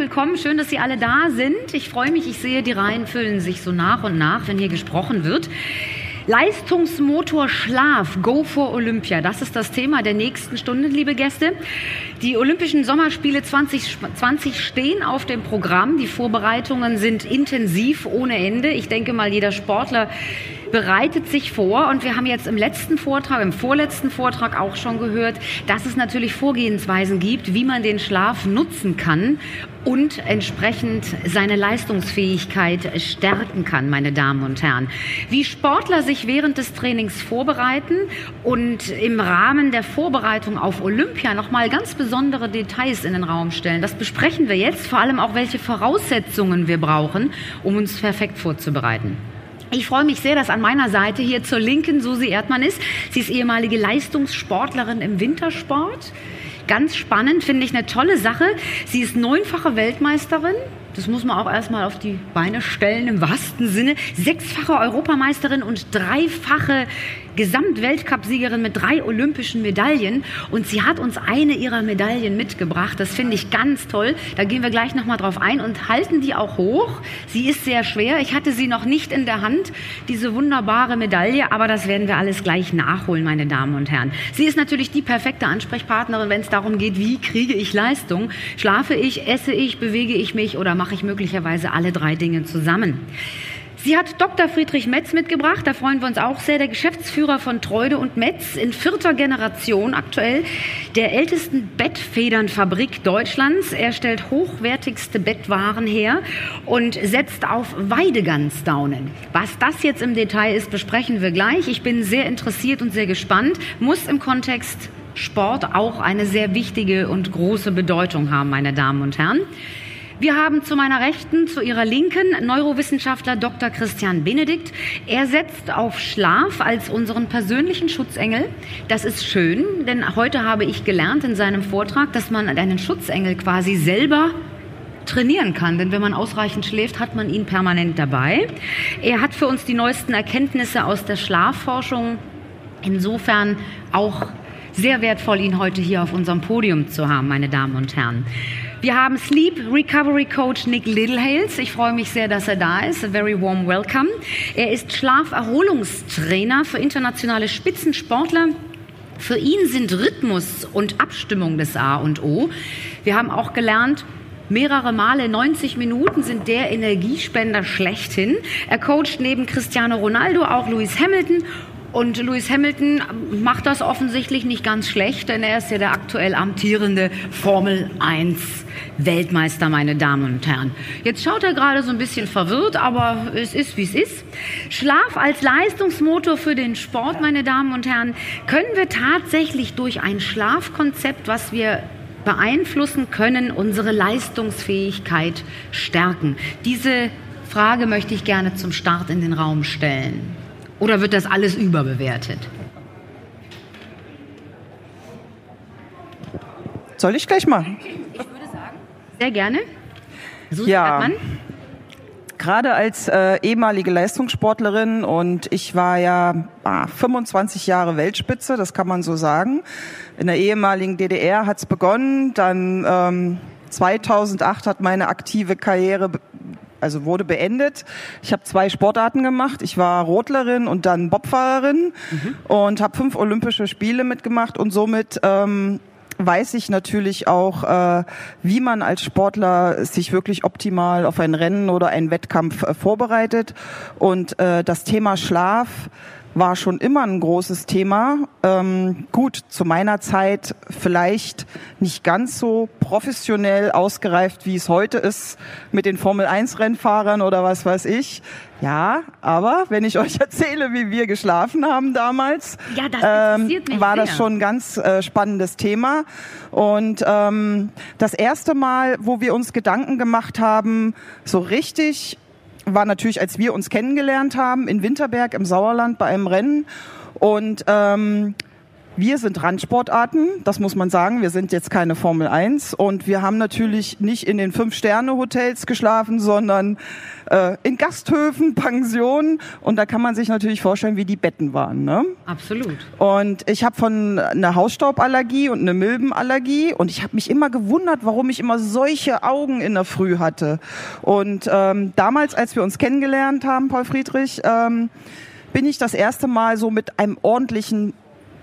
willkommen. Schön, dass Sie alle da sind. Ich freue mich, ich sehe, die Reihen füllen sich so nach und nach, wenn hier gesprochen wird. Leistungsmotor Schlaf, Go for Olympia. Das ist das Thema der nächsten Stunde, liebe Gäste. Die Olympischen Sommerspiele 2020 stehen auf dem Programm. Die Vorbereitungen sind intensiv ohne Ende. Ich denke mal, jeder Sportler bereitet sich vor und wir haben jetzt im letzten Vortrag, im vorletzten Vortrag auch schon gehört, dass es natürlich Vorgehensweisen gibt, wie man den Schlaf nutzen kann und entsprechend seine Leistungsfähigkeit stärken kann, meine Damen und Herren. Wie Sportler sich während des Trainings vorbereiten und im Rahmen der Vorbereitung auf Olympia nochmal ganz besondere Details in den Raum stellen, das besprechen wir jetzt, vor allem auch welche Voraussetzungen wir brauchen, um uns perfekt vorzubereiten. Ich freue mich sehr, dass an meiner Seite hier zur Linken Susi Erdmann ist. Sie ist ehemalige Leistungssportlerin im Wintersport. Ganz spannend, finde ich eine tolle Sache. Sie ist neunfache Weltmeisterin. Das muss man auch erstmal auf die Beine stellen im wahrsten Sinne. Sechsfache Europameisterin und dreifache Gesamtweltcupsiegerin mit drei olympischen Medaillen und sie hat uns eine ihrer Medaillen mitgebracht. Das finde ich ganz toll. Da gehen wir gleich nochmal drauf ein und halten die auch hoch. Sie ist sehr schwer. Ich hatte sie noch nicht in der Hand, diese wunderbare Medaille, aber das werden wir alles gleich nachholen, meine Damen und Herren. Sie ist natürlich die perfekte Ansprechpartnerin, wenn es darum geht, wie kriege ich Leistung? Schlafe ich, esse ich, bewege ich mich oder mache ich möglicherweise alle drei Dinge zusammen? Sie hat Dr. Friedrich Metz mitgebracht, da freuen wir uns auch sehr, der Geschäftsführer von Treude und Metz in vierter Generation aktuell, der ältesten Bettfedernfabrik Deutschlands. Er stellt hochwertigste Bettwaren her und setzt auf Weidegansdaunen. Was das jetzt im Detail ist, besprechen wir gleich. Ich bin sehr interessiert und sehr gespannt, muss im Kontext Sport auch eine sehr wichtige und große Bedeutung haben, meine Damen und Herren. Wir haben zu meiner Rechten, zu Ihrer Linken Neurowissenschaftler Dr. Christian Benedikt. Er setzt auf Schlaf als unseren persönlichen Schutzengel. Das ist schön, denn heute habe ich gelernt in seinem Vortrag, dass man einen Schutzengel quasi selber trainieren kann, denn wenn man ausreichend schläft, hat man ihn permanent dabei. Er hat für uns die neuesten Erkenntnisse aus der Schlafforschung insofern auch sehr wertvoll, ihn heute hier auf unserem Podium zu haben, meine Damen und Herren. Wir haben Sleep Recovery Coach Nick Littlehales. Ich freue mich sehr, dass er da ist. A very warm welcome. Er ist Schlaferholungstrainer für internationale Spitzensportler. Für ihn sind Rhythmus und Abstimmung das A und O. Wir haben auch gelernt, Mehrere Male 90 Minuten sind der Energiespender schlechthin. Er coacht neben Cristiano Ronaldo auch Lewis Hamilton und Lewis Hamilton macht das offensichtlich nicht ganz schlecht, denn er ist ja der aktuell amtierende Formel 1 Weltmeister, meine Damen und Herren. Jetzt schaut er gerade so ein bisschen verwirrt, aber es ist, wie es ist. Schlaf als Leistungsmotor für den Sport, meine Damen und Herren, können wir tatsächlich durch ein Schlafkonzept, was wir beeinflussen können, unsere Leistungsfähigkeit stärken. Diese Frage möchte ich gerne zum Start in den Raum stellen. Oder wird das alles überbewertet? Soll ich gleich machen? Ich würde sagen, sehr gerne. Susi ja. Hartmann. Gerade als äh, ehemalige Leistungssportlerin und ich war ja ah, 25 Jahre Weltspitze, das kann man so sagen. In der ehemaligen DDR hat's begonnen, dann ähm, 2008 hat meine aktive Karriere also wurde beendet. Ich habe zwei Sportarten gemacht. Ich war Rotlerin und dann Bobfahrerin mhm. und habe fünf Olympische Spiele mitgemacht und somit ähm, weiß ich natürlich auch, äh, wie man als Sportler sich wirklich optimal auf ein Rennen oder einen Wettkampf äh, vorbereitet. Und äh, das Thema Schlaf war schon immer ein großes Thema. Ähm, gut, zu meiner Zeit vielleicht nicht ganz so professionell ausgereift, wie es heute ist mit den Formel-1-Rennfahrern oder was weiß ich. Ja, aber wenn ich euch erzähle, wie wir geschlafen haben damals, ja, das ähm, war das schon ein ganz äh, spannendes Thema. Und ähm, das erste Mal, wo wir uns Gedanken gemacht haben, so richtig war natürlich, als wir uns kennengelernt haben, in Winterberg im Sauerland bei einem Rennen. Und ähm, wir sind Randsportarten, das muss man sagen. Wir sind jetzt keine Formel 1 und wir haben natürlich nicht in den Fünf-Sterne-Hotels geschlafen, sondern äh, in Gasthöfen, Pensionen und da kann man sich natürlich vorstellen, wie die Betten waren. Ne? Absolut. Und ich habe von einer Hausstauballergie und eine Milbenallergie und ich habe mich immer gewundert, warum ich immer solche Augen in der Früh hatte. Und ähm, damals, als wir uns kennengelernt haben, Paul Friedrich, ähm, bin ich das erste Mal so mit einem ordentlichen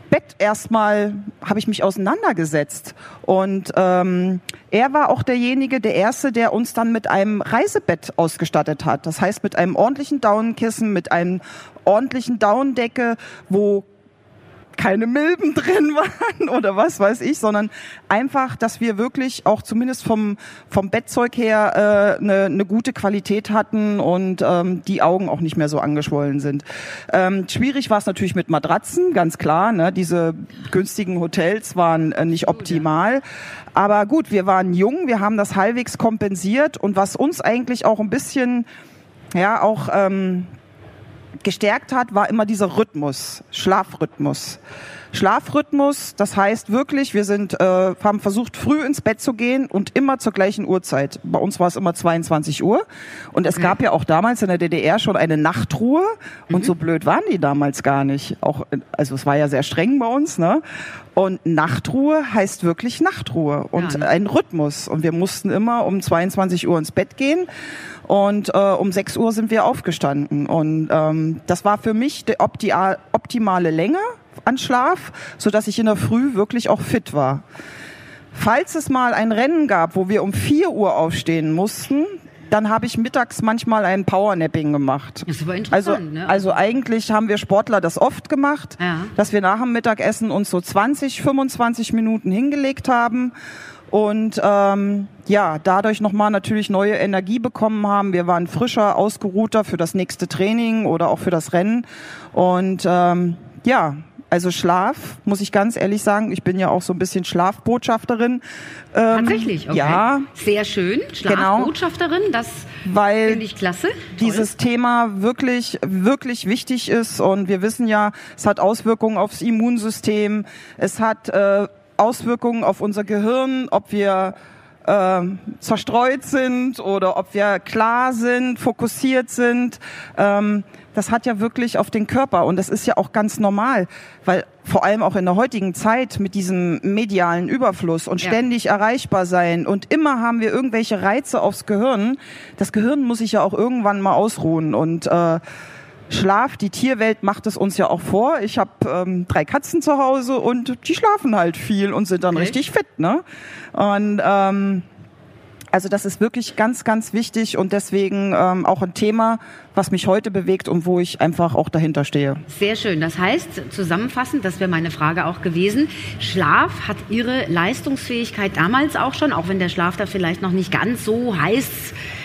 Bett erstmal habe ich mich auseinandergesetzt. Und ähm, er war auch derjenige, der Erste, der uns dann mit einem Reisebett ausgestattet hat. Das heißt mit einem ordentlichen Daunenkissen, mit einem ordentlichen Daunendecke, wo keine Milben drin waren oder was weiß ich, sondern einfach, dass wir wirklich auch zumindest vom, vom Bettzeug her äh, eine, eine gute Qualität hatten und ähm, die Augen auch nicht mehr so angeschwollen sind. Ähm, schwierig war es natürlich mit Matratzen, ganz klar. Ne? Diese günstigen Hotels waren äh, nicht optimal. Aber gut, wir waren jung, wir haben das halbwegs kompensiert und was uns eigentlich auch ein bisschen ja auch ähm, gestärkt hat, war immer dieser Rhythmus, Schlafrhythmus. Schlafrhythmus, das heißt wirklich, wir sind, äh, haben versucht, früh ins Bett zu gehen und immer zur gleichen Uhrzeit. Bei uns war es immer 22 Uhr. Und es gab ja auch damals in der DDR schon eine Nachtruhe. Und mhm. so blöd waren die damals gar nicht. Auch, also es war ja sehr streng bei uns, ne? Und Nachtruhe heißt wirklich Nachtruhe und ja, ne? ein Rhythmus. Und wir mussten immer um 22 Uhr ins Bett gehen. Und äh, um 6 Uhr sind wir aufgestanden. Und ähm, das war für mich die optimale Länge an Schlaf, so dass ich in der Früh wirklich auch fit war. Falls es mal ein Rennen gab, wo wir um 4 Uhr aufstehen mussten, dann habe ich mittags manchmal ein Powernapping gemacht. Das ist aber interessant. Also, ne? also eigentlich haben wir Sportler das oft gemacht, ja. dass wir nach dem Mittagessen uns so 20, 25 Minuten hingelegt haben und ähm, ja, dadurch nochmal natürlich neue Energie bekommen haben. Wir waren frischer, ausgeruhter für das nächste Training oder auch für das Rennen. Und ähm, ja, also Schlaf, muss ich ganz ehrlich sagen, ich bin ja auch so ein bisschen Schlafbotschafterin. Ähm, Tatsächlich, okay. Ja. Sehr schön. Genau. Schlafbotschafterin, genau, das finde ich klasse. Toll. Dieses Thema wirklich, wirklich wichtig ist und wir wissen ja, es hat Auswirkungen aufs Immunsystem, es hat äh, Auswirkungen auf unser Gehirn, ob wir äh, zerstreut sind oder ob wir klar sind, fokussiert sind. Ähm, das hat ja wirklich auf den Körper und das ist ja auch ganz normal, weil vor allem auch in der heutigen Zeit mit diesem medialen Überfluss und ständig ja. erreichbar sein und immer haben wir irgendwelche Reize aufs Gehirn. Das Gehirn muss sich ja auch irgendwann mal ausruhen und äh, Schlaf, die Tierwelt macht es uns ja auch vor. Ich habe ähm, drei Katzen zu Hause und die schlafen halt viel und sind dann okay. richtig fit. Ne? Und ähm, also das ist wirklich ganz, ganz wichtig und deswegen ähm, auch ein Thema, was mich heute bewegt und wo ich einfach auch dahinter stehe. Sehr schön. Das heißt, zusammenfassend, das wäre meine Frage auch gewesen, Schlaf hat Ihre Leistungsfähigkeit damals auch schon, auch wenn der Schlaf da vielleicht noch nicht ganz so heiß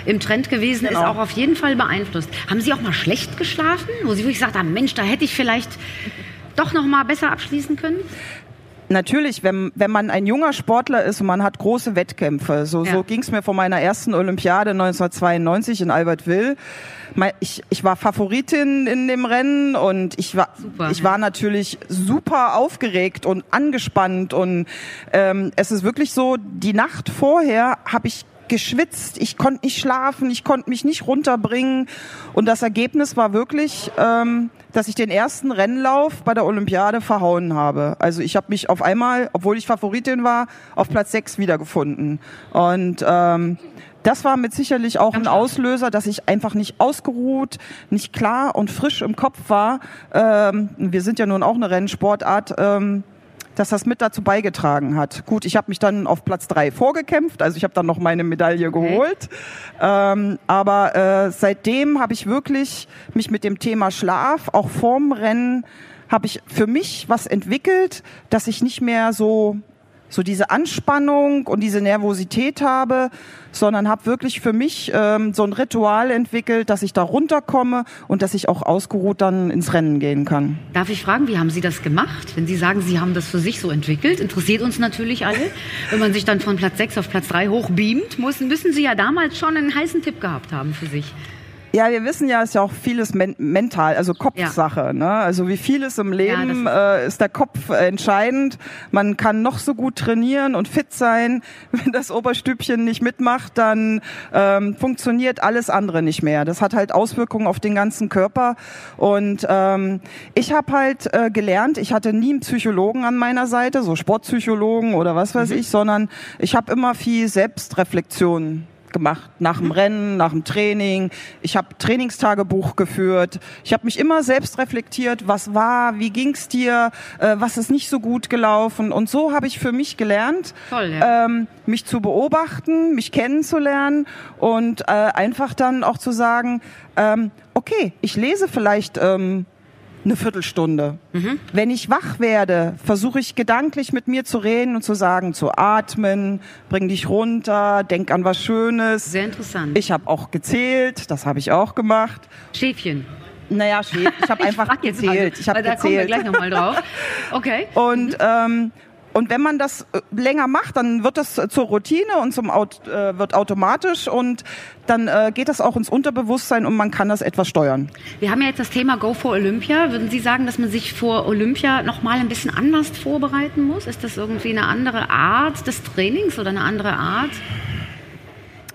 im Trend gewesen genau. ist, auch auf jeden Fall beeinflusst. Haben Sie auch mal schlecht geschlafen, wo Sie wirklich gesagt haben, Mensch, da hätte ich vielleicht doch noch mal besser abschließen können? Natürlich, wenn, wenn man ein junger Sportler ist und man hat große Wettkämpfe, so, ja. so ging es mir vor meiner ersten Olympiade 1992 in Albertville. Ich, ich war Favoritin in dem Rennen und ich war, super, ich war natürlich super aufgeregt und angespannt und ähm, es ist wirklich so, die Nacht vorher habe ich geschwitzt, ich konnte nicht schlafen, ich konnte mich nicht runterbringen. Und das Ergebnis war wirklich, ähm, dass ich den ersten Rennlauf bei der Olympiade verhauen habe. Also ich habe mich auf einmal, obwohl ich Favoritin war, auf Platz sechs wiedergefunden. Und ähm, das war mit sicherlich auch ein Auslöser, dass ich einfach nicht ausgeruht, nicht klar und frisch im Kopf war. Ähm, wir sind ja nun auch eine Rennsportart. Ähm, dass das mit dazu beigetragen hat. Gut, ich habe mich dann auf Platz drei vorgekämpft, also ich habe dann noch meine Medaille geholt. Ähm, aber äh, seitdem habe ich wirklich mich mit dem Thema Schlaf, auch vorm Rennen, habe ich für mich was entwickelt, dass ich nicht mehr so so diese Anspannung und diese Nervosität habe, sondern habe wirklich für mich ähm, so ein Ritual entwickelt, dass ich da runterkomme und dass ich auch ausgeruht dann ins Rennen gehen kann. Darf ich fragen, wie haben Sie das gemacht? Wenn Sie sagen, Sie haben das für sich so entwickelt, interessiert uns natürlich alle. Wenn man sich dann von Platz 6 auf Platz 3 hochbeamt, müssen, müssen Sie ja damals schon einen heißen Tipp gehabt haben für sich. Ja, wir wissen ja, es ist ja auch vieles men mental, also Kopfsache. Ja. Ne? Also wie vieles im Leben ja, ist, äh, ist der Kopf entscheidend. Man kann noch so gut trainieren und fit sein. Wenn das Oberstübchen nicht mitmacht, dann ähm, funktioniert alles andere nicht mehr. Das hat halt Auswirkungen auf den ganzen Körper. Und ähm, ich habe halt äh, gelernt, ich hatte nie einen Psychologen an meiner Seite, so Sportpsychologen oder was weiß mhm. ich, sondern ich habe immer viel Selbstreflexion gemacht nach dem Rennen, nach dem Training. Ich habe Trainingstagebuch geführt. Ich habe mich immer selbst reflektiert, was war, wie ging's dir, äh, was ist nicht so gut gelaufen. Und so habe ich für mich gelernt, Toll, ja. ähm, mich zu beobachten, mich kennenzulernen und äh, einfach dann auch zu sagen, ähm, okay, ich lese vielleicht ähm, eine Viertelstunde. Mhm. Wenn ich wach werde, versuche ich gedanklich mit mir zu reden und zu sagen, zu atmen, bring dich runter, denk an was Schönes. Sehr interessant. Ich habe auch gezählt, das habe ich auch gemacht. Schäfchen. Naja, Schäfchen. Ich habe einfach gezählt. Ich habe gezählt. Da kommen wir gleich nochmal drauf. Okay. Und ähm, und wenn man das äh, länger macht, dann wird das zur Routine und zum Aut äh, wird automatisch und dann äh, geht das auch ins Unterbewusstsein und man kann das etwas steuern. Wir haben ja jetzt das Thema Go for Olympia. Würden Sie sagen, dass man sich vor Olympia noch mal ein bisschen anders vorbereiten muss? Ist das irgendwie eine andere Art des Trainings oder eine andere Art?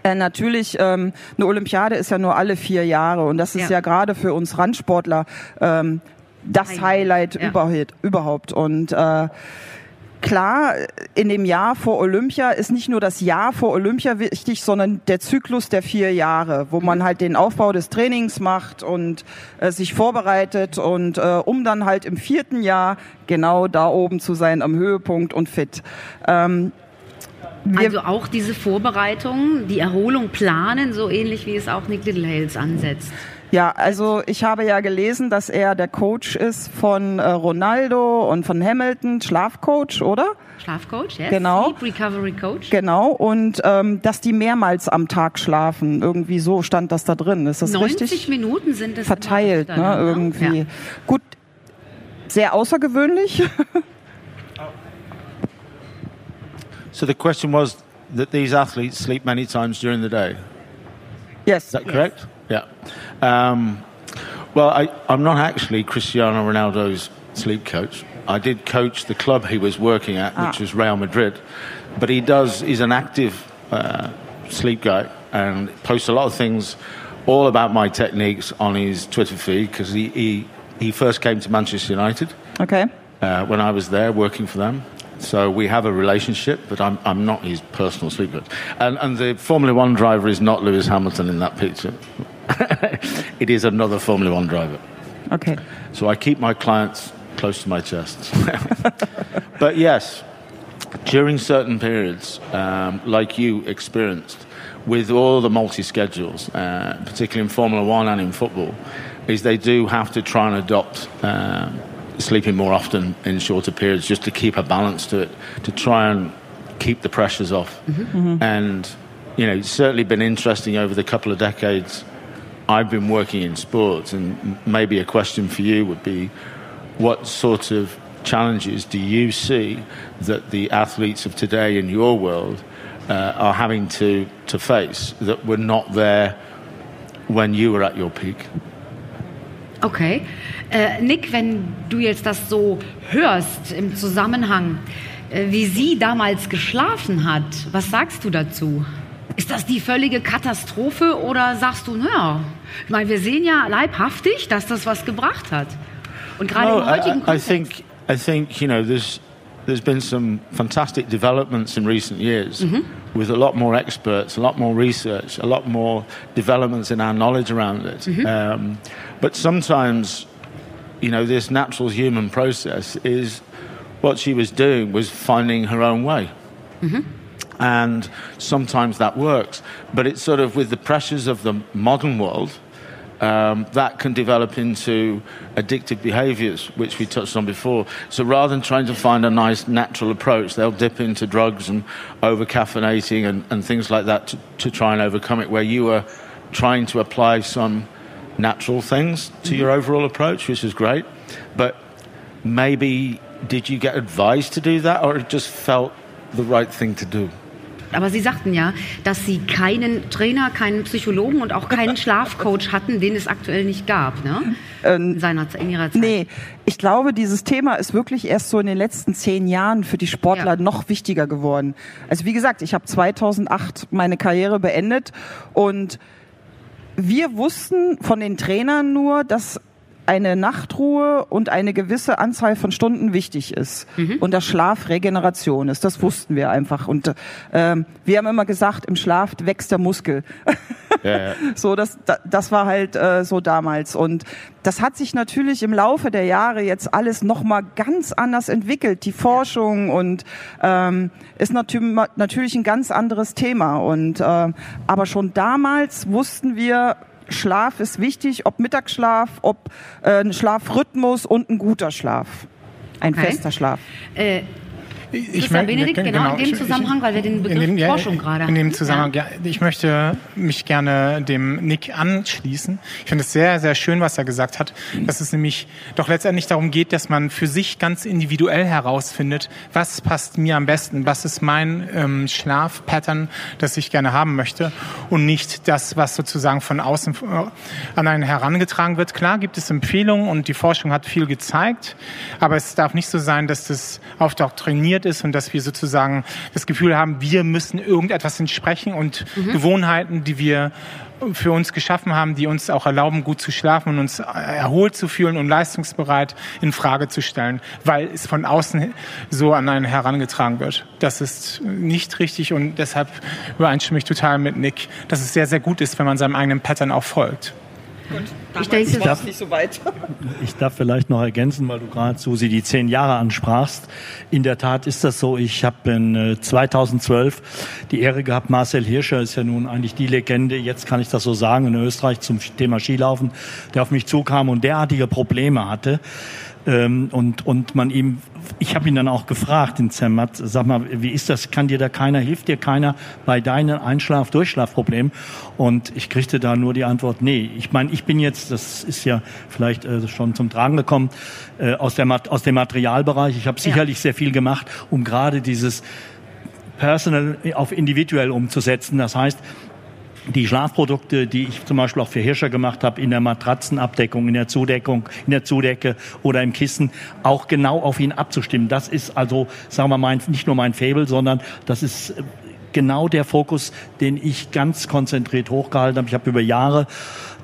Äh, natürlich, ähm, eine Olympiade ist ja nur alle vier Jahre und das ist ja, ja gerade für uns Randsportler ähm, das Highlight, Highlight ja. überhaupt. Und äh, klar, in dem Jahr vor Olympia ist nicht nur das Jahr vor Olympia wichtig, sondern der Zyklus der vier Jahre, wo man halt den Aufbau des Trainings macht und äh, sich vorbereitet und äh, um dann halt im vierten Jahr genau da oben zu sein am Höhepunkt und fit. Ähm, also auch diese Vorbereitung, die Erholung planen, so ähnlich wie es auch Nick Littlehales ansetzt. Ja, also ich habe ja gelesen, dass er der Coach ist von äh, Ronaldo und von Hamilton, Schlafcoach, oder? Schlafcoach, yes. Genau. Sleep Recovery Coach. Genau. Und ähm, dass die mehrmals am Tag schlafen. Irgendwie so stand das da drin. Ist das 90 richtig? Minuten sind es. Verteilt, ne? Irgendwie. Ja. Gut. Sehr außergewöhnlich. so the question was that these athletes sleep many times during the day. Yes. Is that correct? Yes. Yeah. Um, well, I, am not actually Cristiano Ronaldo's sleep coach. I did coach the club he was working at, ah. which was Real Madrid. But he does, he's an active uh, sleep guy and posts a lot of things all about my techniques on his Twitter feed because he, he, he first came to Manchester United. Okay. Uh, when I was there working for them. So we have a relationship, but I'm, I'm not his personal sleep. And, and the Formula One driver is not Lewis Hamilton in that picture. it is another Formula One driver. Okay. So I keep my clients close to my chest. but yes, during certain periods, um, like you experienced, with all the multi schedules, uh, particularly in Formula One and in football, is they do have to try and adopt um, sleeping more often in shorter periods just to keep a balance to it, to try and keep the pressures off. Mm-hmm. Mm-hmm. And, you know, it's certainly been interesting over the couple of decades I've been working in sports, and maybe a question for you would be what sort of challenges do you see that the athletes of today in your world uh, are having to, to face that were not there when you were at your peak? Okay. Äh, Nick, wenn du jetzt das so hörst im Zusammenhang, äh, wie sie damals geschlafen hat, was sagst du dazu? Ist das die völlige Katastrophe oder sagst du, naja, ich meine, wir sehen ja leibhaftig, dass das was gebracht hat. Und gerade no, im heutigen I, I, I think, I think, you know, there's been some fantastic developments in recent years mm -hmm. with a lot more experts, a lot more research, a lot more developments in our knowledge around it. Mm -hmm. um, but sometimes, you know, this natural human process is what she was doing was finding her own way. Mm -hmm and sometimes that works. But it's sort of with the pressures of the modern world. Um, that can develop into addictive behaviors, which we touched on before. So rather than trying to find a nice natural approach, they'll dip into drugs and over caffeinating and, and things like that to, to, try and overcome it, where you are trying to apply some natural things to mm-hmm. your overall approach, which is great. But maybe did you get advised to do that, or it just felt the right thing to do? Aber Sie sagten ja, dass Sie keinen Trainer, keinen Psychologen und auch keinen Schlafcoach hatten, den es aktuell nicht gab, ne? Ähm, in, seiner, in Ihrer Zeit. Nee, ich glaube, dieses Thema ist wirklich erst so in den letzten zehn Jahren für die Sportler ja. noch wichtiger geworden. Also wie gesagt, ich habe 2008 meine Karriere beendet und wir wussten von den Trainern nur, dass eine Nachtruhe und eine gewisse Anzahl von Stunden wichtig ist mhm. und dass Schlaf Regeneration ist. Das wussten wir einfach. Und ähm, wir haben immer gesagt, im Schlaf wächst der Muskel. Ja, ja. So, das, das war halt äh, so damals. Und das hat sich natürlich im Laufe der Jahre jetzt alles nochmal ganz anders entwickelt. Die Forschung und ähm, ist natürlich ein ganz anderes Thema. Und äh, aber schon damals wussten wir, Schlaf ist wichtig, ob Mittagsschlaf, ob äh, ein Schlafrhythmus und ein guter Schlaf. Ein okay. fester Schlaf. Äh, ich Christian Benedikt, genau, genau, in dem Zusammenhang, weil wir den Begriff dem, ja, Forschung gerade haben. In dem Zusammenhang, ja. ja. ich möchte mich gerne dem Nick anschließen. Ich finde es sehr, sehr schön, was er gesagt hat, dass es nämlich doch letztendlich darum geht, dass man für sich ganz individuell herausfindet, was passt mir am besten, was ist mein ähm, Schlafpattern, das ich gerne haben möchte und nicht das, was sozusagen von außen äh, an einen herangetragen wird. Klar gibt es Empfehlungen und die Forschung hat viel gezeigt, aber es darf nicht so sein, dass das aufdoktriniert definiert ist und dass wir sozusagen das Gefühl haben, wir müssen irgendetwas entsprechen und mhm. Gewohnheiten, die wir für uns geschaffen haben, die uns auch erlauben, gut zu schlafen und uns erholt zu fühlen und leistungsbereit in Frage zu stellen, weil es von außen so an einen herangetragen wird. Das ist nicht richtig und deshalb übereinstimme ich total mit Nick, dass es sehr, sehr gut ist, wenn man seinem eigenen Pattern auch folgt. Gut, ich denke, ich darf, nicht so weit. Ich darf vielleicht noch ergänzen, weil du gerade Susi die zehn Jahre ansprachst. In der Tat ist das so. Ich habe in 2012 äh, die Ehre gehabt, Marcel Hirscher ist ja nun eigentlich die Legende, jetzt kann ich das so sagen, in Österreich zum Thema Skilaufen, der auf mich zukam und derartige Probleme hatte ähm, und, und man ihm, ich habe ihn dann auch gefragt, den Zermatt, sag mal, wie ist das, kann dir da keiner, hilft dir keiner bei deinen Einschlaf-Durchschlafproblemen? Und ich kriegte da nur die Antwort, nee. Ich meine, ich bin jetzt, das ist ja vielleicht äh, schon zum Tragen gekommen, äh, aus, der, aus dem Materialbereich. Ich habe sicherlich ja. sehr viel gemacht, um gerade dieses Personal auf individuell umzusetzen. Das heißt, die Schlafprodukte, die ich zum Beispiel auch für Hirscher gemacht habe, in der Matratzenabdeckung, in der Zudeckung, in der Zudecke oder im Kissen, auch genau auf ihn abzustimmen. Das ist also, sagen wir mal, nicht nur mein Fable, sondern das ist genau der Fokus, den ich ganz konzentriert hochgehalten habe. Ich habe über Jahre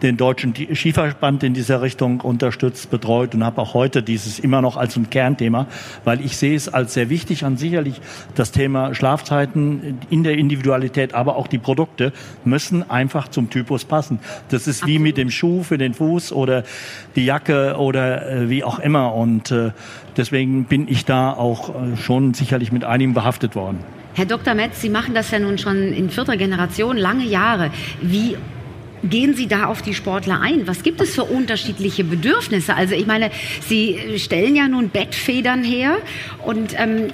den deutschen Skiverband in dieser Richtung unterstützt, betreut und habe auch heute dieses immer noch als ein Kernthema, weil ich sehe es als sehr wichtig an. Sicherlich das Thema Schlafzeiten in der Individualität, aber auch die Produkte müssen einfach zum Typus passen. Das ist wie mit dem Schuh für den Fuß oder die Jacke oder äh, wie auch immer. Und äh, deswegen bin ich da auch äh, schon sicherlich mit einigem behaftet worden. Herr Dr. Metz, Sie machen das ja nun schon in vierter Generation, lange Jahre. Wie gehen Sie da auf die Sportler ein? Was gibt es für unterschiedliche Bedürfnisse? Also ich meine, Sie stellen ja nun Bettfedern her und ähm,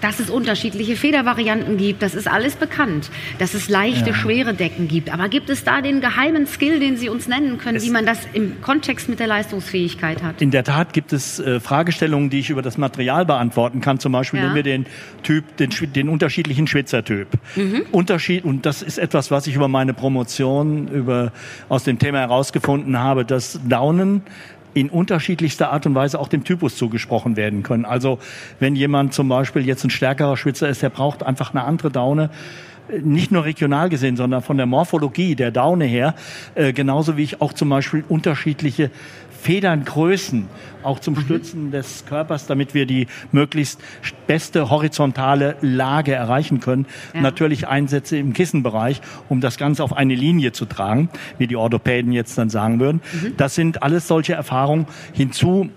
dass es unterschiedliche Federvarianten gibt, das ist alles bekannt. Dass es leichte, ja. schwere Decken gibt. Aber gibt es da den geheimen Skill, den Sie uns nennen können, es wie man das im Kontext mit der Leistungsfähigkeit hat? In der Tat gibt es äh, Fragestellungen, die ich über das Material beantworten kann. Zum Beispiel ja. nehmen wir den Typ, den, den unterschiedlichen Schwitzertyp. Mhm. Unterschied, und das ist etwas, was ich über meine Promotion über, aus dem Thema herausgefunden habe, dass Daunen in unterschiedlichster Art und Weise auch dem Typus zugesprochen werden können. Also wenn jemand zum Beispiel jetzt ein stärkerer Schwitzer ist, der braucht einfach eine andere Daune nicht nur regional gesehen, sondern von der Morphologie der Daune her, äh, genauso wie ich auch zum Beispiel unterschiedliche Federngrößen auch zum mhm. Stützen des Körpers, damit wir die möglichst beste horizontale Lage erreichen können. Ja. Natürlich Einsätze im Kissenbereich, um das Ganze auf eine Linie zu tragen, wie die Orthopäden jetzt dann sagen würden. Mhm. Das sind alles solche Erfahrungen. Hinzu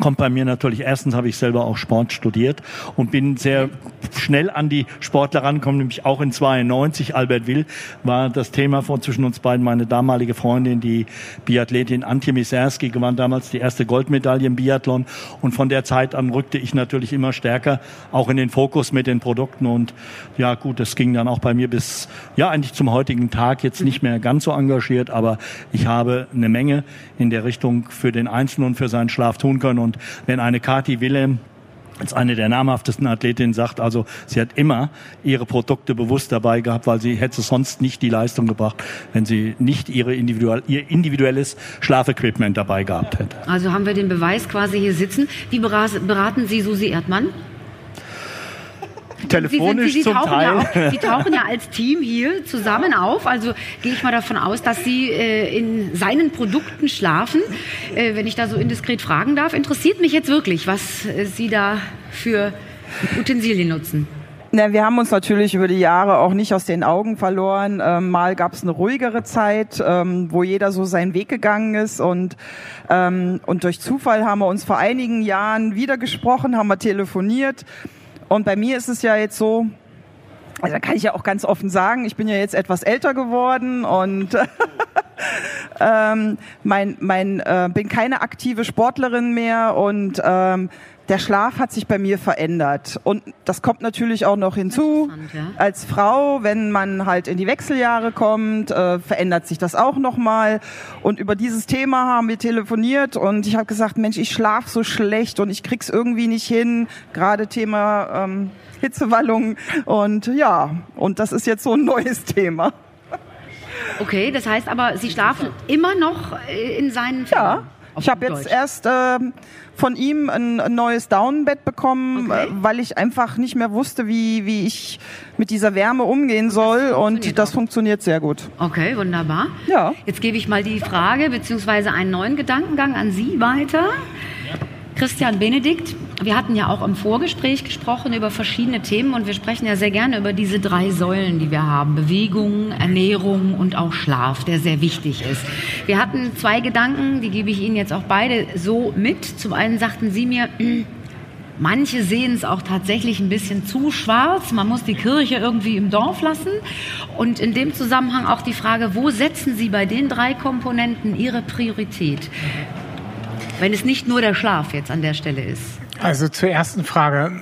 kommt bei mir natürlich, erstens habe ich selber auch Sport studiert und bin sehr schnell an die Sportler rangekommen, nämlich auch in 92, Albert Will, war das Thema von zwischen uns beiden, meine damalige Freundin, die Biathletin Antje Miserski, gewann damals die erste Goldmedaille im Biathlon. Und von der Zeit an rückte ich natürlich immer stärker auch in den Fokus mit den Produkten. Und ja gut, das ging dann auch bei mir bis, ja eigentlich zum heutigen Tag jetzt nicht mehr ganz so engagiert, aber ich habe eine Menge in der Richtung für den Einzelnen und für seinen Schlaf tun können und wenn eine Kati Willem als eine der namhaftesten Athletinnen sagt, also sie hat immer ihre Produkte bewusst dabei gehabt, weil sie hätte sonst nicht die Leistung gebracht, wenn sie nicht ihre individuell, ihr individuelles Schlafequipment dabei gehabt hätte. Also haben wir den Beweis quasi hier sitzen. Wie beraten Sie Susi Erdmann? Telefonisch Sie, sind, Sie, zum Teil. Ja auch, Sie tauchen ja als Team hier zusammen auf. Also gehe ich mal davon aus, dass Sie äh, in seinen Produkten schlafen. Äh, wenn ich da so indiskret fragen darf, interessiert mich jetzt wirklich, was äh, Sie da für Utensilien nutzen. Na, wir haben uns natürlich über die Jahre auch nicht aus den Augen verloren. Ähm, mal gab es eine ruhigere Zeit, ähm, wo jeder so seinen Weg gegangen ist und ähm, und durch Zufall haben wir uns vor einigen Jahren wieder gesprochen, haben wir telefoniert und bei mir ist es ja jetzt so, also da kann ich ja auch ganz offen sagen, ich bin ja jetzt etwas älter geworden und ähm, mein, mein, äh, bin keine aktive Sportlerin mehr und ähm, der Schlaf hat sich bei mir verändert. Und das kommt natürlich auch noch hinzu. Ja. Als Frau, wenn man halt in die Wechseljahre kommt, äh, verändert sich das auch nochmal. Und über dieses Thema haben wir telefoniert und ich habe gesagt, Mensch, ich schlaf so schlecht und ich krieg's irgendwie nicht hin. Gerade Thema ähm, Hitzewallung. Und ja, und das ist jetzt so ein neues Thema. Okay, das heißt aber, Sie schlafen immer noch äh, in seinen Fällen? Ja, ich habe jetzt erst äh, von ihm ein, ein neues Downbett bekommen, okay. Äh, weil ich einfach nicht mehr wusste, wie, wie ich mit dieser Wärme umgehen soll. Und das auch. funktioniert sehr gut. Okay, wunderbar. Ja. Jetzt gebe ich mal die Frage bzw. einen neuen Gedankengang an Sie weiter. Christian Benedikt, wir hatten ja auch im Vorgespräch gesprochen über verschiedene Themen und wir sprechen ja sehr gerne über diese drei Säulen, die wir haben. Bewegung, Ernährung und auch Schlaf, der sehr wichtig ist. Wir hatten zwei Gedanken, die gebe ich Ihnen jetzt auch beide so mit. Zum einen sagten Sie mir, Manche sehen es auch tatsächlich ein bisschen zu schwarz. Man muss die Kirche irgendwie im Dorf lassen. Und in dem Zusammenhang auch die Frage, wo setzen Sie bei den drei Komponenten Ihre Priorität? Wenn es nicht nur der Schlaf jetzt an der Stelle ist. Also zur ersten Frage.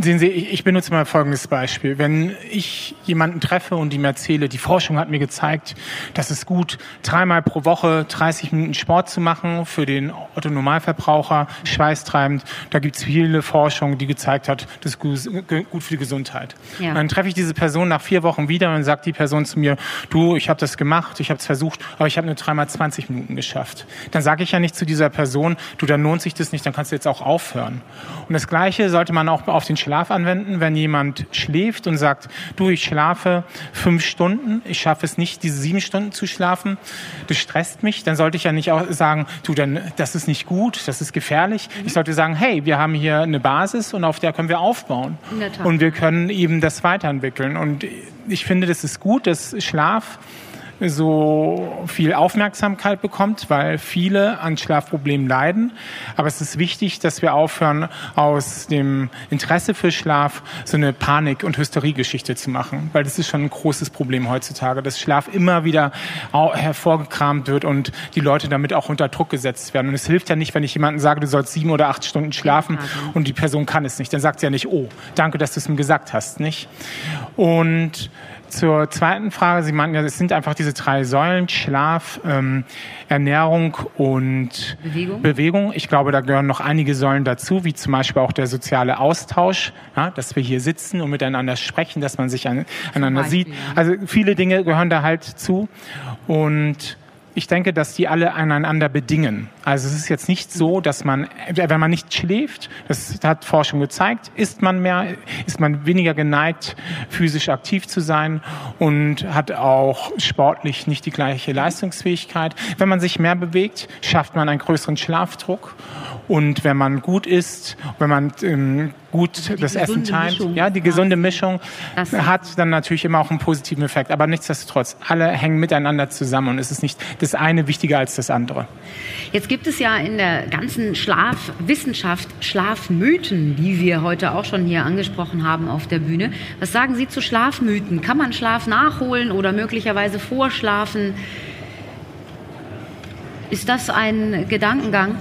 Sehen Sie, ich benutze mal folgendes Beispiel. Wenn ich jemanden treffe und ihm erzähle, die Forschung hat mir gezeigt, dass es gut, dreimal pro Woche 30 Minuten Sport zu machen für den Otto-Normalverbraucher, schweißtreibend. Da gibt es viele Forschung, die gezeigt hat, das ist gut für die Gesundheit. Ja. dann treffe ich diese Person nach vier Wochen wieder und dann sagt die Person zu mir, du, ich habe das gemacht, ich habe es versucht, aber ich habe nur dreimal 20 Minuten geschafft. Dann sage ich ja nicht zu dieser Person, du, dann lohnt sich das nicht, dann kannst du jetzt auch aufhören. Und das Gleiche sollte man auch auf den Schlaf anwenden, wenn jemand schläft und sagt, du, ich schlafe fünf Stunden, ich schaffe es nicht, diese sieben Stunden zu schlafen, das stresst mich, dann sollte ich ja nicht auch sagen, du, dann, das ist nicht gut, das ist gefährlich. Mhm. Ich sollte sagen, hey, wir haben hier eine Basis und auf der können wir aufbauen. Und wir können eben das weiterentwickeln. Und ich finde, das ist gut, dass Schlaf so viel Aufmerksamkeit bekommt, weil viele an Schlafproblemen leiden. Aber es ist wichtig, dass wir aufhören, aus dem Interesse für Schlaf so eine Panik- und Hysteriegeschichte zu machen, weil das ist schon ein großes Problem heutzutage, dass Schlaf immer wieder hervorgekramt wird und die Leute damit auch unter Druck gesetzt werden. Und es hilft ja nicht, wenn ich jemandem sage, du sollst sieben oder acht Stunden schlafen und die Person kann es nicht. Dann sagt sie ja nicht, oh, danke, dass du es mir gesagt hast, nicht? Und zur zweiten Frage, Sie meinten ja, es sind einfach diese drei Säulen, Schlaf, ähm, Ernährung und Bewegung. Bewegung. Ich glaube, da gehören noch einige Säulen dazu, wie zum Beispiel auch der soziale Austausch, ja, dass wir hier sitzen und miteinander sprechen, dass man sich an, aneinander Beispiel, sieht. Also viele Dinge gehören da halt zu. Und ich denke, dass die alle aneinander bedingen. Also es ist jetzt nicht so, dass man, wenn man nicht schläft, das hat Forschung gezeigt, ist man mehr, ist man weniger geneigt, physisch aktiv zu sein und hat auch sportlich nicht die gleiche Leistungsfähigkeit. Wenn man sich mehr bewegt, schafft man einen größeren Schlafdruck und wenn man gut isst, wenn man ähm, gut also das Essen teilt, ja, die gesunde Mischung das hat dann natürlich immer auch einen positiven Effekt. Aber nichtsdestotrotz, alle hängen miteinander zusammen und es ist nicht das eine wichtiger als das andere. Jetzt gibt es ja in der ganzen Schlafwissenschaft Schlafmythen, die wir heute auch schon hier angesprochen haben auf der Bühne. Was sagen Sie zu Schlafmythen? Kann man Schlaf nachholen oder möglicherweise vorschlafen? Ist das ein Gedankengang?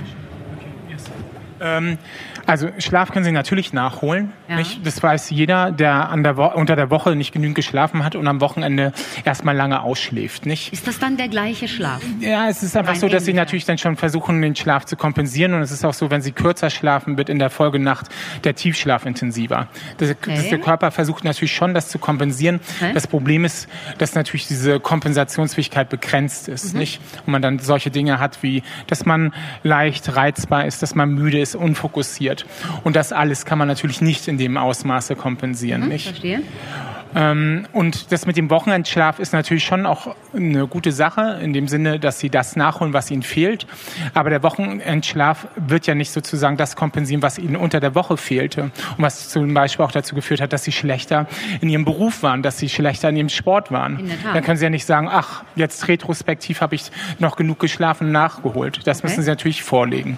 Ähm, also Schlaf können Sie natürlich nachholen. Ja. Das weiß jeder, der, der unter der Woche nicht genügend geschlafen hat und am Wochenende erstmal lange ausschläft. Nicht? Ist das dann der gleiche Schlaf? Ja, es ist einfach Rein so, dass Sie natürlich dann schon versuchen, den Schlaf zu kompensieren. Und es ist auch so, wenn Sie kürzer schlafen, wird in der Folgenacht der Tiefschlaf intensiver. Das, okay. das, der Körper versucht natürlich schon, das zu kompensieren. Okay. Das Problem ist, dass natürlich diese Kompensationsfähigkeit begrenzt ist. Mhm. Nicht? Und man dann solche Dinge hat, wie dass man leicht reizbar ist, dass man müde ist, unfokussiert. Und das alles kann man natürlich nicht in dem Ausmaße kompensieren. Mhm, nicht? Verstehe. Ähm, und das mit dem Wochenendschlaf ist natürlich schon auch eine gute Sache, in dem Sinne, dass sie das nachholen, was ihnen fehlt. Aber der Wochenendschlaf wird ja nicht sozusagen das kompensieren, was ihnen unter der Woche fehlte. Und was zum Beispiel auch dazu geführt hat, dass sie schlechter in ihrem Beruf waren, dass sie schlechter in ihrem Sport waren. Dann können sie ja nicht sagen, ach, jetzt retrospektiv habe ich noch genug geschlafen und nachgeholt. Das okay. müssen sie natürlich vorlegen.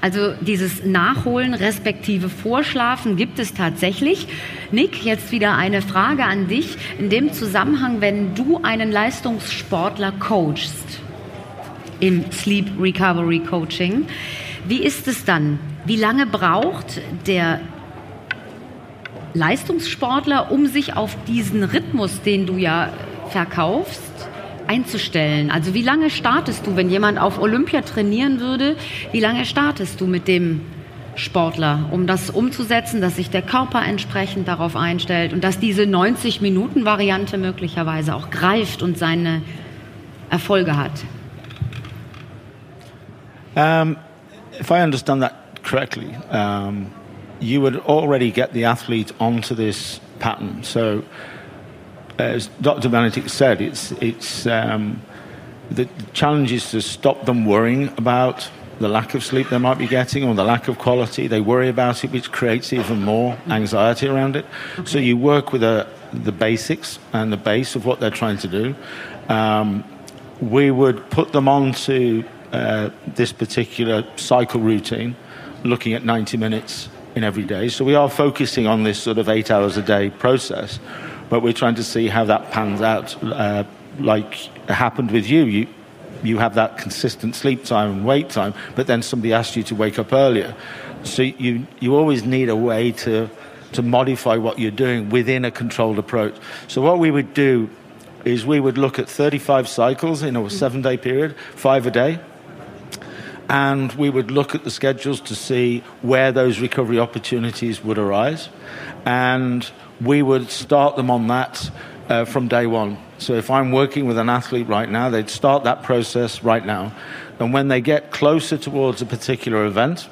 Also dieses Nachholen respektive Vorschlafen gibt es tatsächlich. Nick, jetzt wieder eine Frage an dich. In dem Zusammenhang, wenn du einen Leistungssportler coachst im Sleep Recovery Coaching, wie ist es dann? Wie lange braucht der Leistungssportler, um sich auf diesen Rhythmus, den du ja verkaufst, einzustellen? Also wie lange startest du, wenn jemand auf Olympia trainieren würde, wie lange startest du mit dem Sportler, um das umzusetzen, dass sich der Körper entsprechend darauf einstellt und dass diese 90-Minuten-Variante möglicherweise auch greift und seine Erfolge hat? Um, if I understand that correctly, um, you would already get the athlete onto this pattern. So as Dr. Benedict said, it's, it's, um, the challenge is to stop them worrying about the lack of sleep they might be getting or the lack of quality. They worry about it, which creates even more anxiety around it. Okay. So you work with a, the basics and the base of what they're trying to do. Um, we would put them onto uh, this particular cycle routine, looking at 90 minutes in every day. So we are focusing on this sort of eight hours a day process but we're trying to see how that pans out. Uh, like happened with you, you you have that consistent sleep time and wake time, but then somebody asked you to wake up earlier. So you you always need a way to to modify what you're doing within a controlled approach. So what we would do is we would look at 35 cycles in a seven day period, five a day. And we would look at the schedules to see where those recovery opportunities would arise. And we would start them on that uh, from day one. So if I'm working with an athlete right now, they'd start that process right now. And when they get closer towards a particular event,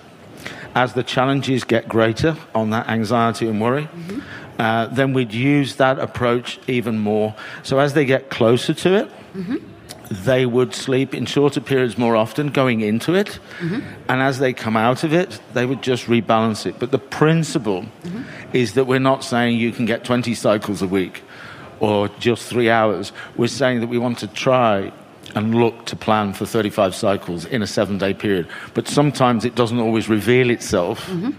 as the challenges get greater on that anxiety and worry, mm-hmm. uh, then we'd use that approach even more. So as they get closer to it, mm-hmm they would sleep in shorter periods more often going into it. Mm-hmm. And as they come out of it, they would just rebalance it. But the principle mm-hmm. is that we're not saying you can get 20 cycles a week or just three hours. We're saying that we want to try and look to plan for 35 cycles in a seven day period. But sometimes it doesn't always reveal itself mm-hmm.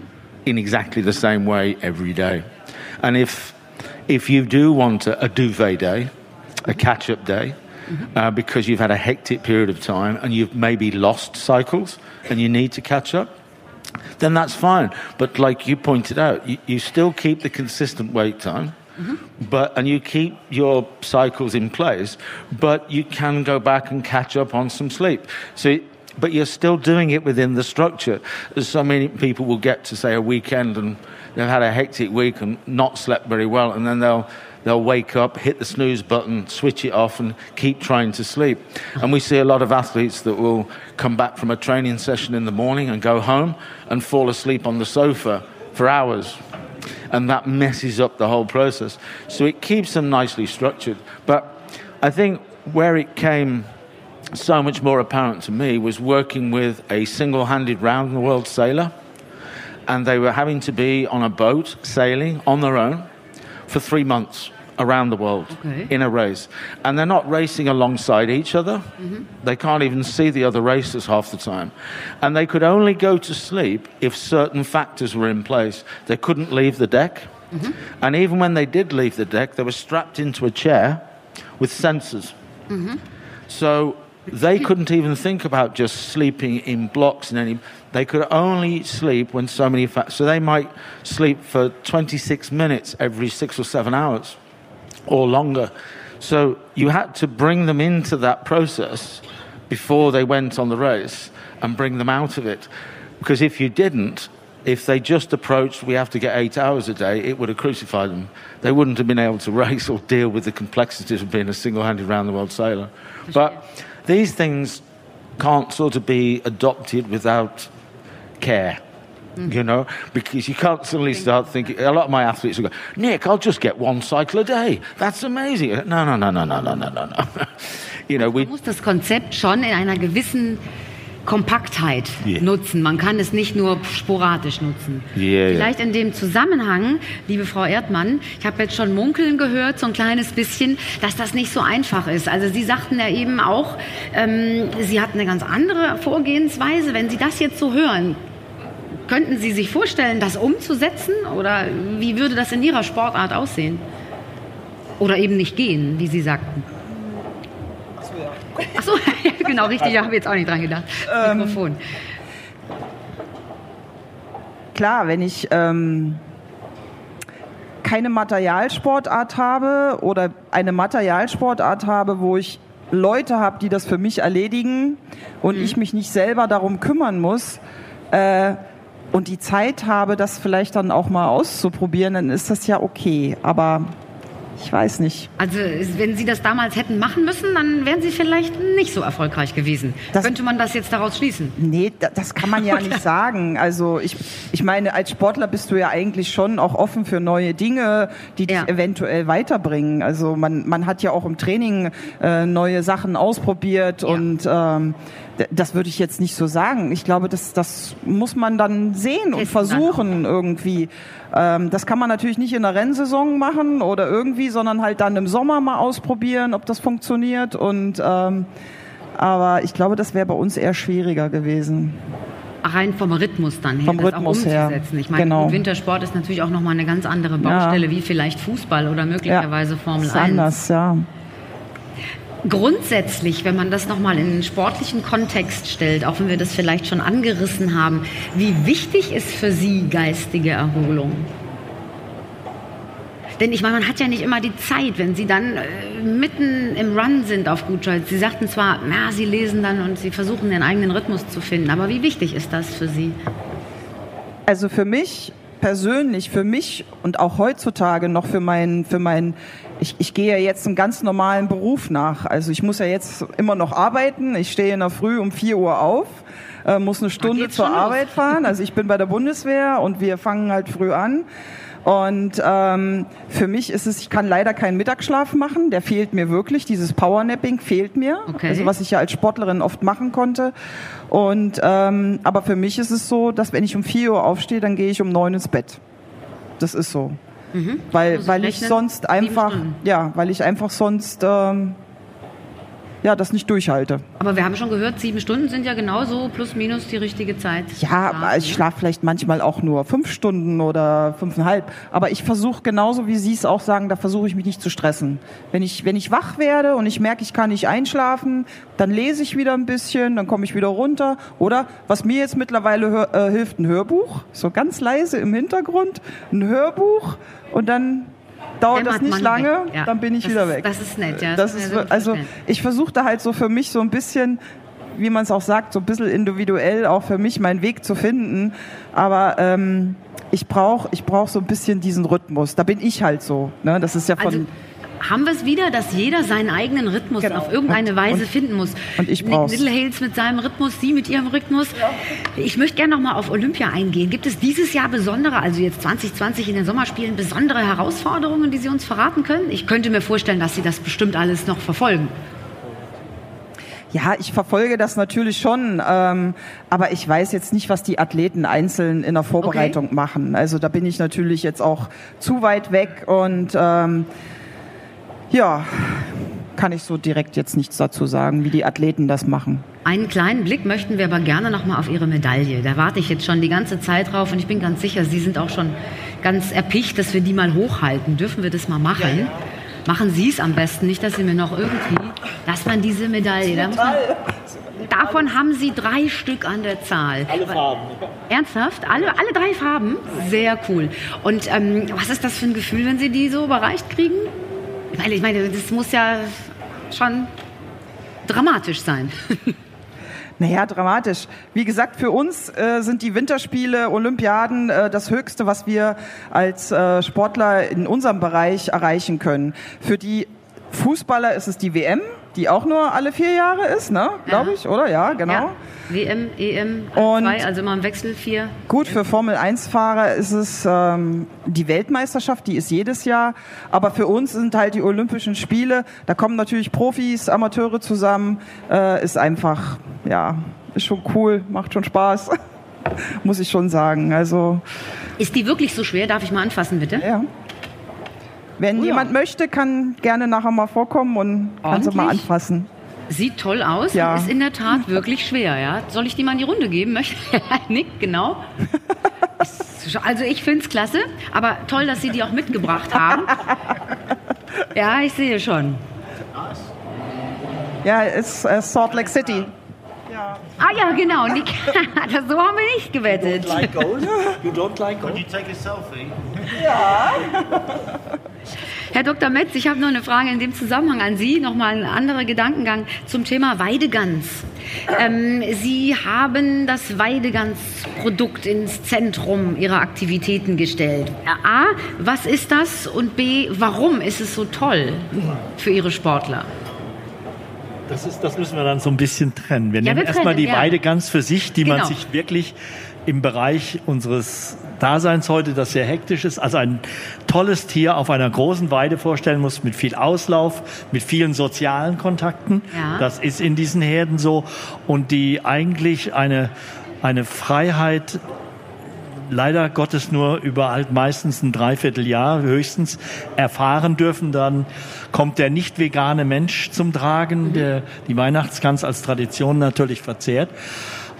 in exactly the same way every day. And if, if you do want a, a duvet day, a catch up day, mm-hmm. uh, because you've had a hectic period of time and you've maybe lost cycles and you need to catch up, then that's fine. But like you pointed out, you, you still keep the consistent wait time. Mm-hmm. But and you keep your cycles in place, but you can go back and catch up on some sleep. So but you're still doing it within the structure. So many people will get to say a weekend and they've had a hectic week and not slept very well, and then they'll they'll wake up, hit the snooze button, switch it off, and keep trying to sleep. And we see a lot of athletes that will come back from a training session in the morning and go home and fall asleep on the sofa for hours. And that messes up the whole process. So it keeps them nicely structured. But I think where it came so much more apparent to me was working with a single handed round the world sailor. And they were having to be on a boat sailing on their own for three months around the world okay. in a race. And they're not racing alongside each other. Mm-hmm. They can't even see the other racers half the time. And they could only go to sleep if certain factors were in place. They couldn't leave the deck. Mm-hmm. And even when they did leave the deck, they were strapped into a chair with sensors. Mm-hmm. So they couldn't even think about just sleeping in blocks in any. They could only sleep when so many. Fa- so they might sleep for 26 minutes every six or seven hours, or longer. So you had to bring them into that process before they went on the race and bring them out of it, because if you didn't, if they just approached, we have to get eight hours a day, it would have crucified them. They wouldn't have been able to race or deal with the complexities of being a single handed round the world sailor. But these things can't sort of be adopted without care. Mm. You know, because you can't suddenly start thinking. A lot of my athletes will go, Nick, I'll just get one cycle a day. That's amazing. No, no, no, no, no, no, no, no. you know, we. must. schon in einer gewissen Kompaktheit yeah. nutzen. Man kann es nicht nur sporadisch nutzen. Yeah, Vielleicht yeah. in dem Zusammenhang, liebe Frau Erdmann, ich habe jetzt schon munkeln gehört, so ein kleines bisschen, dass das nicht so einfach ist. Also Sie sagten ja eben auch, ähm, Sie hatten eine ganz andere Vorgehensweise. Wenn Sie das jetzt so hören, könnten Sie sich vorstellen, das umzusetzen? Oder wie würde das in Ihrer Sportart aussehen? Oder eben nicht gehen, wie Sie sagten? Ach so, genau, richtig, da habe ich jetzt auch nicht dran gedacht. Ähm, Mikrofon. Klar, wenn ich ähm, keine Materialsportart habe oder eine Materialsportart habe, wo ich Leute habe, die das für mich erledigen und mhm. ich mich nicht selber darum kümmern muss äh, und die Zeit habe, das vielleicht dann auch mal auszuprobieren, dann ist das ja okay. Aber ich weiß nicht. Also wenn Sie das damals hätten machen müssen, dann wären Sie vielleicht nicht so erfolgreich gewesen. Das, Könnte man das jetzt daraus schließen? Nee, das kann man ja nicht sagen. Also ich, ich meine, als Sportler bist du ja eigentlich schon auch offen für neue Dinge, die dich ja. eventuell weiterbringen. Also man, man hat ja auch im Training äh, neue Sachen ausprobiert ja. und ähm, das würde ich jetzt nicht so sagen. Ich glaube, das, das muss man dann sehen und versuchen irgendwie. Ähm, das kann man natürlich nicht in der Rennsaison machen oder irgendwie, sondern halt dann im Sommer mal ausprobieren, ob das funktioniert. Und ähm, aber ich glaube, das wäre bei uns eher schwieriger gewesen rein vom Rhythmus dann her, vom das Rhythmus auch umzusetzen. Her. Ich meine, genau. Wintersport ist natürlich auch nochmal eine ganz andere Baustelle ja. wie vielleicht Fußball oder möglicherweise ja. Formel ist 1. Anders, ja. Grundsätzlich, wenn man das nochmal in einen sportlichen Kontext stellt, auch wenn wir das vielleicht schon angerissen haben, wie wichtig ist für Sie geistige Erholung? Denn ich meine, man hat ja nicht immer die Zeit, wenn Sie dann äh, mitten im Run sind auf gut Deutsch. Sie sagten zwar, na, Sie lesen dann und Sie versuchen den eigenen Rhythmus zu finden, aber wie wichtig ist das für Sie? Also für mich persönlich, für mich und auch heutzutage noch für meinen, für meinen ich, ich gehe ja jetzt einen ganz normalen Beruf nach. Also ich muss ja jetzt immer noch arbeiten. Ich stehe in der Früh um 4 Uhr auf, äh, muss eine Stunde zur Arbeit fahren. Also ich bin bei der Bundeswehr und wir fangen halt früh an. Und ähm, für mich ist es, ich kann leider keinen Mittagsschlaf machen, der fehlt mir wirklich. Dieses Powernapping fehlt mir, okay. also was ich ja als Sportlerin oft machen konnte. Und ähm, aber für mich ist es so, dass wenn ich um 4 Uhr aufstehe, dann gehe ich um 9 ins Bett. Das ist so. Mhm. Weil, weil ich sonst einfach, ja, weil ich einfach sonst ähm, ja, das nicht durchhalte. Aber wir haben schon gehört, sieben Stunden sind ja genauso plus minus die richtige Zeit. Ja, ich schlafe vielleicht manchmal auch nur fünf Stunden oder fünfeinhalb. Aber ich versuche genauso, wie Sie es auch sagen, da versuche ich mich nicht zu stressen. Wenn ich, wenn ich wach werde und ich merke, ich kann nicht einschlafen, dann lese ich wieder ein bisschen, dann komme ich wieder runter. Oder was mir jetzt mittlerweile äh, hilft, ein Hörbuch, so ganz leise im Hintergrund, ein Hörbuch und dann dauert das nicht lange, ja. dann bin ich das wieder weg. Das ist nett, ja. Das, das ist, also ich versuche da halt so für mich so ein bisschen wie man es auch sagt, so ein bisschen individuell auch für mich meinen Weg zu finden. Aber ähm, ich brauche ich brauch so ein bisschen diesen Rhythmus. Da bin ich halt so. Ne? Das ist ja von. Also haben wir es wieder, dass jeder seinen eigenen Rhythmus genau. auf irgendeine und, Weise und, finden muss. Und ich brauche Little Hales mit seinem Rhythmus, Sie mit Ihrem Rhythmus. Ja. Ich möchte gerne noch mal auf Olympia eingehen. Gibt es dieses Jahr besondere, also jetzt 2020 in den Sommerspielen, besondere Herausforderungen, die Sie uns verraten können? Ich könnte mir vorstellen, dass Sie das bestimmt alles noch verfolgen. Ja, ich verfolge das natürlich schon, ähm, aber ich weiß jetzt nicht, was die Athleten einzeln in der Vorbereitung okay. machen. Also da bin ich natürlich jetzt auch zu weit weg und ähm, ja, kann ich so direkt jetzt nichts dazu sagen, wie die Athleten das machen. Einen kleinen Blick möchten wir aber gerne noch mal auf Ihre Medaille. Da warte ich jetzt schon die ganze Zeit drauf und ich bin ganz sicher, Sie sind auch schon ganz erpicht, dass wir die mal hochhalten. Dürfen wir das mal machen? Ja, ja. machen Sie es am besten, nicht, dass Sie mir noch irgendwie, dass man diese Medaille, da man, davon haben Sie drei Stück an der Zahl. Alle Farben. Ernsthaft? Alle, alle drei Farben? Sehr cool. Und ähm, was ist das für ein Gefühl, wenn Sie die so überreicht kriegen? Weil ich meine, das muss ja schon dramatisch sein. Naja, dramatisch. Wie gesagt, für uns äh, sind die Winterspiele, Olympiaden äh, das Höchste, was wir als äh, Sportler in unserem Bereich erreichen können. Für die Fußballer ist es die WM, die auch nur alle vier Jahre ist, ne? Glaube ja. ich, oder? Ja, genau. Ja. WM, EM, und zwei, also immer im Wechsel vier. Gut, für Formel 1-Fahrer ist es ähm, die Weltmeisterschaft, die ist jedes Jahr. Aber für uns sind halt die Olympischen Spiele, da kommen natürlich Profis, Amateure zusammen, äh, ist einfach, ja, ist schon cool, macht schon Spaß. Muss ich schon sagen. Also ist die wirklich so schwer? Darf ich mal anfassen, bitte? Ja. Wenn oh, jemand ja. möchte, kann gerne nachher mal vorkommen und kann sie mal anfassen. Sieht toll aus, ja. ist in der Tat wirklich schwer. Ja? Soll ich die mal in die Runde geben? Nick, genau. Also ich finde es klasse, aber toll, dass Sie die auch mitgebracht haben. Ja, ich sehe schon. Ja, ist äh, Salt Lake City. Ja. Ah ja, genau. Nick, so haben wir nicht gewettet. You don't like gold? You don't like gold? Could you take a selfie? Ja. Herr Dr. Metz, ich habe noch eine Frage in dem Zusammenhang an Sie, nochmal ein anderer Gedankengang zum Thema Weidegans. Ähm, Sie haben das Weidegans-Produkt ins Zentrum Ihrer Aktivitäten gestellt. A, was ist das? Und B, warum ist es so toll für Ihre Sportler? Das, ist, das müssen wir dann so ein bisschen trennen. Wir ja, nehmen erstmal die ja. Weidegans für sich, die genau. man sich wirklich im Bereich unseres Daseins heute, das sehr hektisch ist, also ein tolles Tier auf einer großen Weide vorstellen muss, mit viel Auslauf, mit vielen sozialen Kontakten. Ja. Das ist in diesen Herden so. Und die eigentlich eine, eine Freiheit leider Gottes nur über halt meistens ein Dreivierteljahr höchstens erfahren dürfen. Dann kommt der nicht vegane Mensch zum Tragen, der die Weihnachtsgans als Tradition natürlich verzehrt.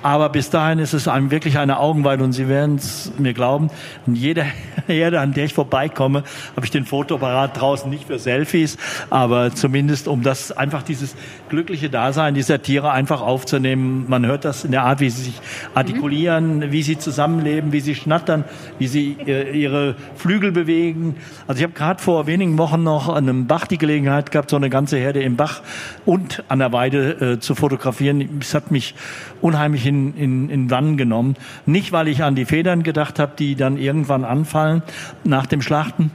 Aber bis dahin ist es einem wirklich eine Augenweide und Sie werden es mir glauben, in jeder Herde, an der ich vorbeikomme, habe ich den Fotoapparat draußen nicht für Selfies, aber zumindest um das einfach dieses glückliche Dasein dieser Tiere einfach aufzunehmen. Man hört das in der Art, wie sie sich artikulieren, mhm. wie sie zusammenleben, wie sie schnattern, wie sie äh, ihre Flügel bewegen. Also ich habe gerade vor wenigen Wochen noch an einem Bach die Gelegenheit gehabt, so eine ganze Herde im Bach und an der Weide äh, zu fotografieren. Es hat mich unheimlich in, in, in Wann genommen. Nicht, weil ich an die Federn gedacht habe, die dann irgendwann anfallen nach dem Schlachten,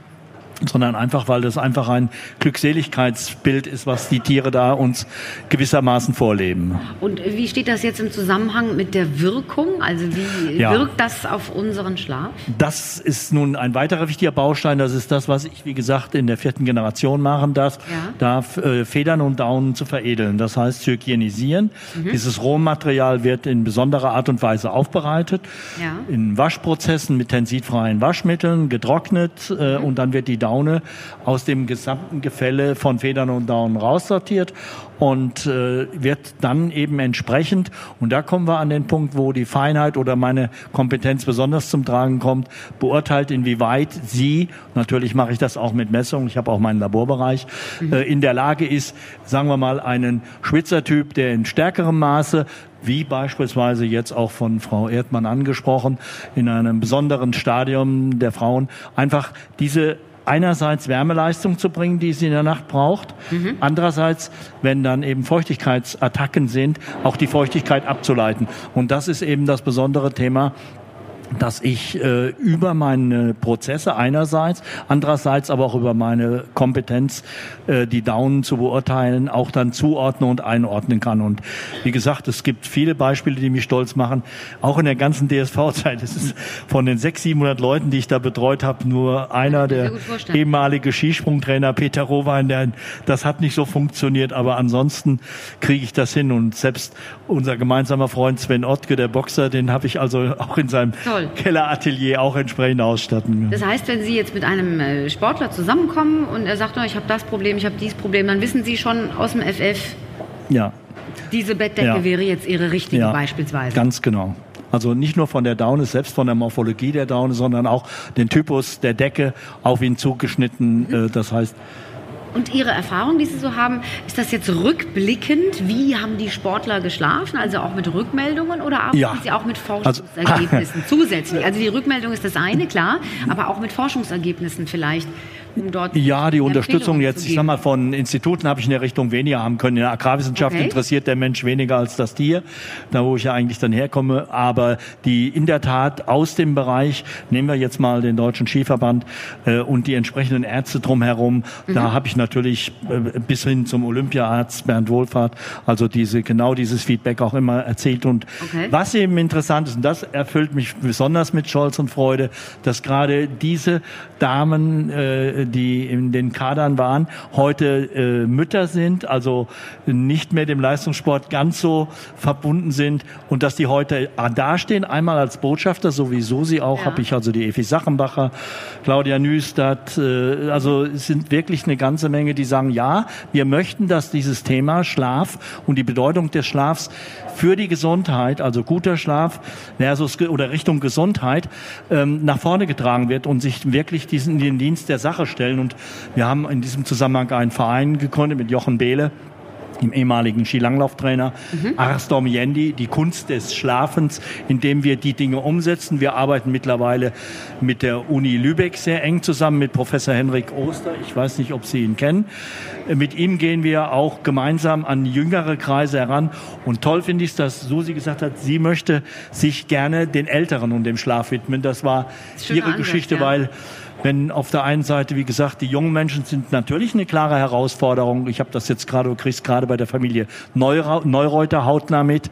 sondern einfach, weil das einfach ein Glückseligkeitsbild ist, was die Tiere da uns gewissermaßen vorleben. Und wie steht das jetzt im Zusammenhang mit der Wirkung? Also wie ja. wirkt das auf unseren Schlaf? Das ist nun ein weiterer wichtiger Baustein. Das ist das, was ich, wie gesagt, in der vierten Generation machen darf, ja. darf äh, Federn und Daunen zu veredeln. Das heißt, zu hygienisieren. Mhm. Dieses Rohmaterial wird in besonderer Art und Weise aufbereitet, ja. in Waschprozessen mit tensidfreien Waschmitteln, getrocknet äh, mhm. und dann wird die Daune aus dem gesamten Gefälle von Federn und Daunen raussortiert und äh, wird dann eben entsprechend, und da kommen wir an den Punkt, wo die Feinheit oder meine Kompetenz besonders zum Tragen kommt, beurteilt, inwieweit sie, natürlich mache ich das auch mit Messungen, ich habe auch meinen Laborbereich, mhm. äh, in der Lage ist, sagen wir mal, einen Schwitzertyp, der in stärkerem Maße wie beispielsweise jetzt auch von Frau Erdmann angesprochen, in einem besonderen Stadium der Frauen, einfach diese einerseits Wärmeleistung zu bringen, die sie in der Nacht braucht. Mhm. Andererseits, wenn dann eben Feuchtigkeitsattacken sind, auch die Feuchtigkeit abzuleiten. Und das ist eben das besondere Thema dass ich äh, über meine Prozesse einerseits, andererseits aber auch über meine Kompetenz, äh, die Daunen zu beurteilen, auch dann zuordnen und einordnen kann. Und wie gesagt, es gibt viele Beispiele, die mich stolz machen, auch in der ganzen DSV-Zeit. Es ist von den 600, 700 Leuten, die ich da betreut habe, nur einer, der ehemalige Skisprungtrainer Peter Rowein, der, das hat nicht so funktioniert, aber ansonsten kriege ich das hin. Und selbst unser gemeinsamer Freund Sven Ottke, der Boxer, den habe ich also auch in seinem Toll. Kelleratelier auch entsprechend ausstatten. Das heißt, wenn Sie jetzt mit einem äh, Sportler zusammenkommen und er sagt, oh, ich habe das Problem, ich habe dieses Problem, dann wissen Sie schon aus dem FF, ja. diese Bettdecke ja. wäre jetzt Ihre richtige ja, beispielsweise. Ganz genau. Also nicht nur von der Daune, selbst von der Morphologie der Daune, sondern auch den Typus der Decke auf ihn zugeschnitten. Mhm. Das heißt, Und Ihre Erfahrung, die Sie so haben, ist das jetzt rückblickend? Wie haben die Sportler geschlafen? Also auch mit Rückmeldungen oder arbeiten ja. Sie auch mit also, Forschungsergebnissen also, zusätzlich? Also die Rückmeldung ist das eine, klar, aber auch mit Forschungsergebnissen vielleicht um dort Ja, die Unterstützung jetzt, ich sag mal, von Instituten habe ich in der Richtung weniger haben können. In der Agrarwissenschaft okay. interessiert der Mensch weniger als das Tier, da wo ich ja eigentlich dann herkomme. Aber die in der Tat aus dem Bereich, nehmen wir jetzt mal den Deutschen Skiverband äh, und die entsprechenden Ärzte drumherum, mhm. da habe ich natürlich äh, bis hin zum Olympiaarzt Bernd Wohlfahrt, also diese genau dieses Feedback auch immer erzählt. Und okay. was eben interessant ist, und das erfüllt mich besonders mit Stolz und Freude, dass gerade diese Damen, äh, die in den Kadern waren, heute äh, Mütter sind, also nicht mehr dem Leistungssport ganz so verbunden sind und dass die heute dastehen, einmal als Botschafter, sowieso sie auch, ja. habe ich also die Evi Sachenbacher, Claudia Nüstadt, äh, also es sind wirklich eine ganze Menge, die sagen, ja, wir möchten, dass dieses Thema Schlaf und die Bedeutung des Schlafs für die Gesundheit, also guter Schlaf versus oder Richtung Gesundheit, ähm, nach vorne getragen wird und sich wirklich diesen in den Dienst der Sache stellen. Und wir haben in diesem Zusammenhang einen Verein gegründet mit Jochen Behle, dem ehemaligen Skilanglauftrainer mhm. Arstorm Yendi, die Kunst des Schlafens, indem wir die Dinge umsetzen. Wir arbeiten mittlerweile mit der Uni Lübeck sehr eng zusammen, mit Professor Henrik Oster. Ich weiß nicht, ob Sie ihn kennen. Mit ihm gehen wir auch gemeinsam an jüngere Kreise heran. Und toll finde ich es, dass Susi gesagt hat, sie möchte sich gerne den Älteren und dem Schlaf widmen. Das war ihre Ansatz, Geschichte, ja. weil wenn auf der einen Seite, wie gesagt, die jungen Menschen sind natürlich eine klare Herausforderung. Ich habe das jetzt gerade, du kriegst gerade bei der Familie Neureuter hautnah mit.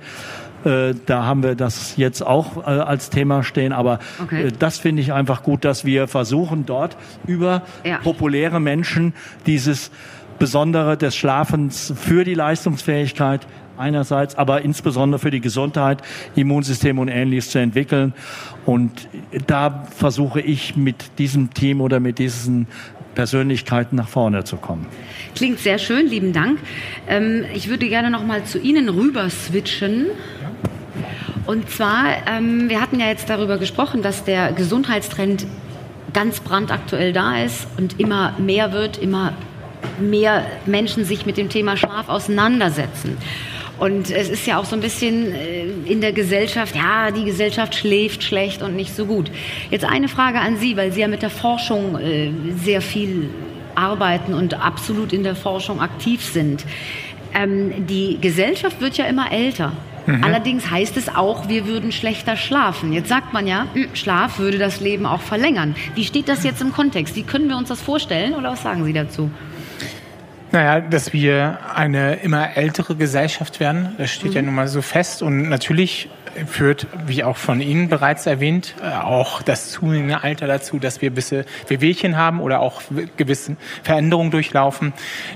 Äh, da haben wir das jetzt auch äh, als Thema stehen. Aber okay. Äh, das finde ich einfach gut, dass wir versuchen, dort über ja. populäre Menschen dieses Besondere des Schlafens für die Leistungsfähigkeit einerseits, aber insbesondere für die Gesundheit, Immunsystem und Ähnliches zu entwickeln. Und da versuche ich mit diesem Team oder mit diesen Persönlichkeiten nach vorne zu kommen. Klingt sehr schön, lieben Dank. Ähm, ich würde gerne noch mal zu Ihnen rüber switchen. Und zwar, ähm, wir hatten ja jetzt darüber gesprochen, dass der Gesundheitstrend ganz brandaktuell da ist und immer mehr wird, immer mehr Menschen sich mit dem Thema Schlaf auseinandersetzen. Und es ist ja auch so ein bisschen äh, in der Gesellschaft, ja, die Gesellschaft schläft schlecht und nicht so gut. Jetzt eine Frage an Sie, weil Sie ja mit der Forschung äh, sehr viel arbeiten und absolut in der Forschung aktiv sind. Ähm, die Gesellschaft wird ja immer älter. Mhm. Allerdings heißt es auch, wir würden schlechter schlafen. Jetzt sagt man ja, hm, Schlaf würde das Leben auch verlängern. Wie steht das jetzt im Kontext? Wie können wir uns das vorstellen oder was sagen Sie dazu? Naja, dass wir eine immer ältere Gesellschaft werden, das steht mhm. ja nun mal so fest. Und natürlich führt, wie auch von Ihnen bereits erwähnt, äh, auch das zunehmende Alter dazu, dass wir gewisse Wehwehchen haben oder auch gewisse Veränderungen durchlaufen,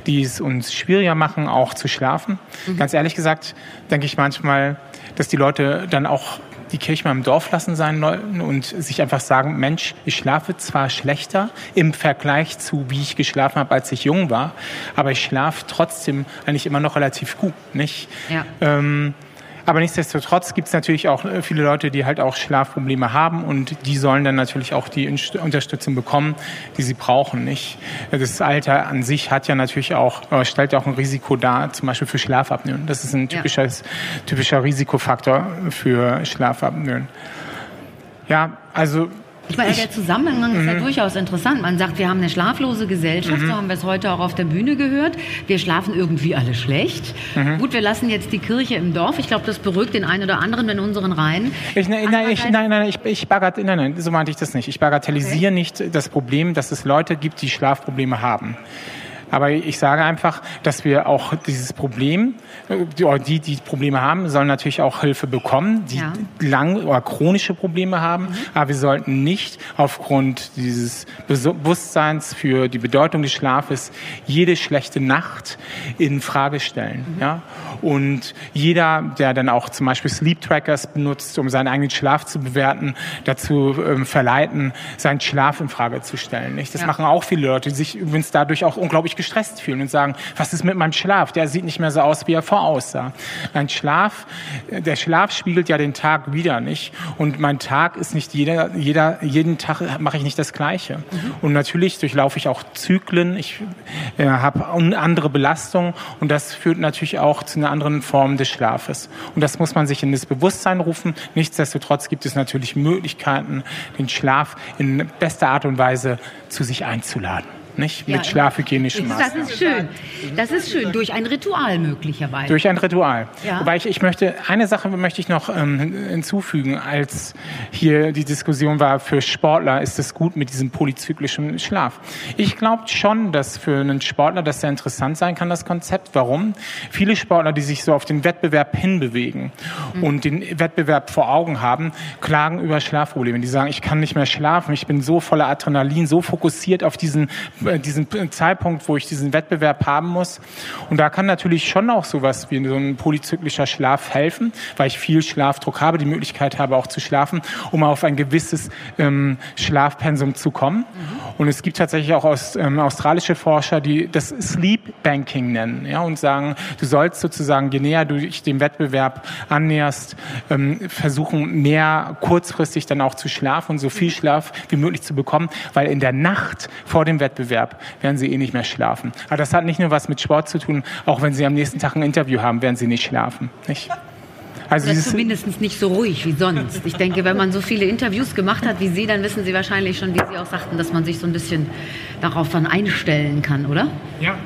die es uns schwieriger machen, auch zu schlafen. Mhm. Ganz ehrlich gesagt, denke ich manchmal, dass die Leute dann auch die Kirche mal im Dorf lassen sein sollten und sich einfach sagen, Mensch, ich schlafe zwar schlechter im Vergleich zu, wie ich geschlafen habe, als ich jung war, aber ich schlafe trotzdem eigentlich immer noch relativ gut, nicht? Ja. Ähm, aber nichtsdestotrotz gibt es natürlich auch äh, viele Leute, die halt auch Schlafprobleme haben und die sollen dann natürlich auch die Unterstützung bekommen, die sie brauchen. Nicht? Das Alter an sich hat ja natürlich auch, äh, stellt ja auch ein Risiko dar, zum Beispiel für Schlafapnoe. Das ist ein typisches, ja. typischer Risikofaktor für Schlafapnoe. Ja, also ich meine, der Zusammenhang ist ja mhm. durchaus interessant. Man sagt, wir haben eine schlaflose Gesellschaft, mhm. so haben wir es heute auch auf der Bühne gehört. Wir schlafen irgendwie alle schlecht. Mhm. Gut, wir lassen jetzt die Kirche im Dorf. Ich glaube, das beruhigt den einen oder anderen in unseren Reihen. Ich, nein, nein, ich, nein, nein, ich, ich bagat, nein, nein, so meinte ich das nicht. Ich bagatellisiere nicht das Problem, dass es Leute gibt, die Schlafprobleme haben. Aber ich sage einfach, dass wir auch dieses Problem, die, die Probleme haben, sollen natürlich auch Hilfe bekommen, die ja. lang oder chronische Probleme haben. Mhm. Aber wir sollten nicht aufgrund dieses Bewusstseins für die Bedeutung des Schlafes jede schlechte Nacht in Frage stellen. Mhm. Ja? Und jeder, der dann auch zum Beispiel Sleep Trackers benutzt, um seinen eigenen Schlaf zu bewerten, dazu ähm, verleiten, seinen Schlaf in Frage zu stellen. Nicht? Das ja. machen auch viele Leute, die sich übrigens dadurch auch unglaublich gestresst fühlen und sagen, was ist mit meinem Schlaf? Der sieht nicht mehr so aus, wie er voraussah. Ein Schlaf, der Schlaf spiegelt ja den Tag wieder nicht. Und mein Tag ist nicht jeder, jeder, jeden Tag mache ich nicht das Gleiche. Mhm. Und natürlich durchlaufe ich auch Zyklen. Ich äh, habe andere Belastungen und das führt natürlich auch zu einer anderen Form des Schlafes. Und das muss man sich in das Bewusstsein rufen. Nichtsdestotrotz gibt es natürlich Möglichkeiten, den Schlaf in bester Art und Weise zu sich einzuladen nicht? Ja, mit schlafhygienischen Maßnahmen. Das ist schön. Das ist schön. Durch ein Ritual möglicherweise. Durch ein Ritual. Ja. Wobei ich, ich möchte, eine Sache möchte ich noch ähm, hinzufügen. Als hier die Diskussion war, für Sportler ist es gut mit diesem polyzyklischen Schlaf. Ich glaube schon, dass für einen Sportler das sehr interessant sein kann, das Konzept. Warum? Viele Sportler, die sich so auf den Wettbewerb hinbewegen mhm. und den Wettbewerb vor Augen haben, klagen über Schlafprobleme. Die sagen, ich kann nicht mehr schlafen, ich bin so voller Adrenalin, so fokussiert auf diesen diesen Zeitpunkt, wo ich diesen Wettbewerb haben muss. Und da kann natürlich schon auch sowas wie so ein polyzyklischer Schlaf helfen, weil ich viel Schlafdruck habe, die Möglichkeit habe auch zu schlafen, um auf ein gewisses ähm, Schlafpensum zu kommen. Mhm. Und es gibt tatsächlich auch aus, ähm, australische Forscher, die das Sleep Banking nennen ja, und sagen, du sollst sozusagen, je näher du dich dem Wettbewerb annäherst, ähm, versuchen, mehr kurzfristig dann auch zu schlafen und so viel Schlaf wie möglich zu bekommen, weil in der Nacht vor dem Wettbewerb Wettbewerb werden sie eh nicht mehr schlafen. Aber das hat nicht nur was mit Sport zu tun, auch wenn sie am nächsten Tag ein Interview haben, werden sie nicht schlafen. Nicht? Also Oder zumindest nicht so ruhig wie sonst. Ich denke, wenn man so viele Interviews gemacht hat wie Sie, dann wissen Sie wahrscheinlich schon, wie Sie auch sagten, dass man sich so ein bisschen darauf dann einstellen kann, oder? Ja.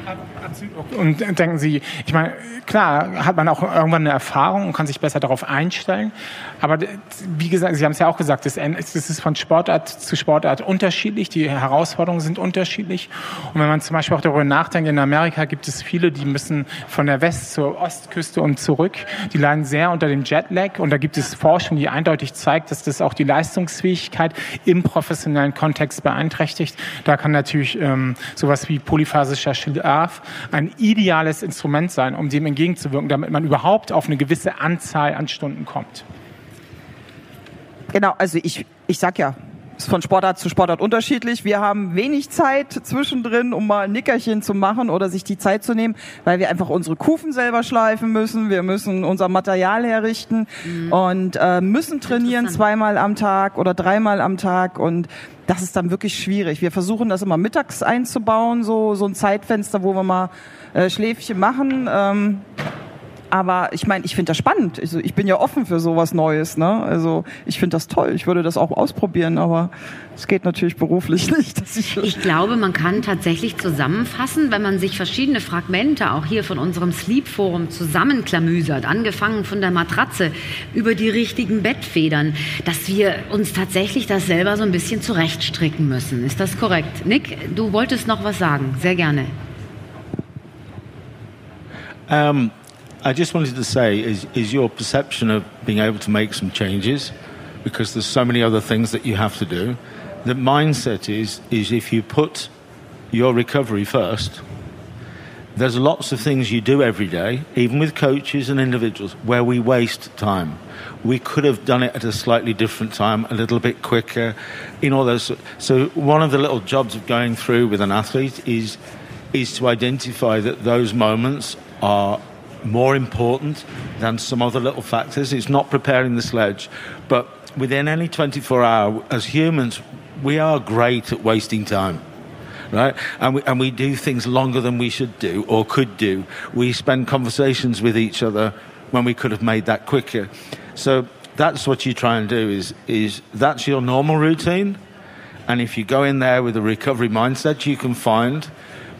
Und denken Sie, ich meine, klar hat man auch irgendwann eine Erfahrung und kann sich besser darauf einstellen. Aber wie gesagt, Sie haben es ja auch gesagt, es ist von Sportart zu Sportart unterschiedlich. Die Herausforderungen sind unterschiedlich. Und wenn man zum Beispiel auch darüber nachdenkt, in Amerika gibt es viele, die müssen von der West- zur Ostküste und zurück. Die leiden sehr unter dem Jetlag. Und da gibt es Forschung, die eindeutig zeigt, dass das auch die Leistungsfähigkeit im professionellen Kontext beeinträchtigt. Da kann natürlich ähm, sowas wie polyphasischer Schlaf ein ideales Instrument sein, um dem entgegenzuwirken, damit man überhaupt auf eine gewisse Anzahl an Stunden kommt. Genau, also ich, ich sag ja, ist von Sportart zu Sportart unterschiedlich. Wir haben wenig Zeit zwischendrin, um mal ein Nickerchen zu machen oder sich die Zeit zu nehmen, weil wir einfach unsere Kufen selber schleifen müssen. Wir müssen unser Material herrichten mhm. und äh, müssen trainieren zweimal am Tag oder dreimal am Tag und das ist dann wirklich schwierig. Wir versuchen das immer mittags einzubauen, so, so ein Zeitfenster, wo wir mal äh, Schläfchen machen. Ähm, aber ich meine, ich finde das spannend. Also ich bin ja offen für sowas Neues. Ne? Also ich finde das toll. Ich würde das auch ausprobieren, aber es geht natürlich beruflich nicht. Ich, ich, glaube, man kann tatsächlich zusammenfassen, wenn man sich verschiedene Fragmente auch hier von unserem Sleep Forum zusammenklamüsert, angefangen von der Matratze über die richtigen Bettfedern, dass wir uns tatsächlich das selber so ein bisschen zurechtstricken müssen. Ist das korrekt? Nick, du wolltest noch was sagen. Sehr gerne. Um, I just wanted to say, is, is your perception of being able to make some changes, because there's so many other things that you have to do. The mindset is, is if you put your recovery first, there's lots of things you do every day, even with coaches and individuals, where we waste time. We could have done it at a slightly different time, a little bit quicker, in all those. So one of the little jobs of going through with an athlete is is to identify that those moments are more important than some other little factors. It's not preparing the sledge, but within any 24 hour, as humans, we are great at wasting time. Right? And we, and we do things longer than we should do or could do. We spend conversations with each other when we could have made that quicker. So that's what you try and do is, is that's your normal routine. And if you go in there with a recovery mindset, you can find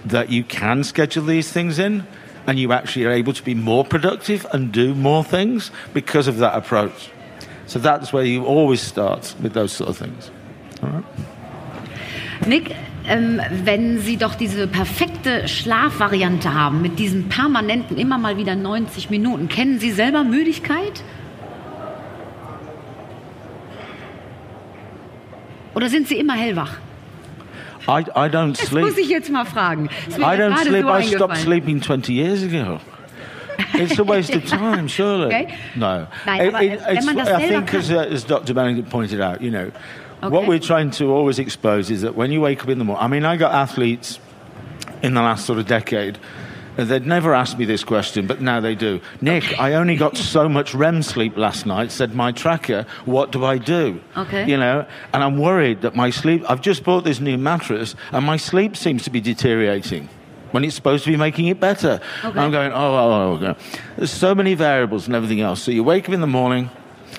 that you can schedule these things in and you actually are able to be more productive and do more things because of that approach. So that's where you always start with those sort of things. Nick, ähm, wenn Sie doch diese perfekte Schlafvariante haben mit diesen permanenten immer mal wieder 90 Minuten, kennen Sie selber Müdigkeit? Oder sind Sie immer hellwach? I, I don't das sleep. muss ich jetzt mal fragen. I don't sleep. So I stopped sleeping 20 years ago. It's a waste of time, surely. Okay. No. Nein, it, it, I think, as, uh, as Dr. Bennington pointed out, you know, okay. what we're trying to always expose is that when you wake up in the morning, I mean, I got athletes in the last sort of decade. They'd never asked me this question, but now they do. Nick, I only got so much REM sleep last night, said my tracker. What do I do? Okay. You know, and I'm worried that my sleep, I've just bought this new mattress, and my sleep seems to be deteriorating when it's supposed to be making it better. Okay. I'm going, oh, oh, oh, okay. There's so many variables and everything else. So you wake up in the morning,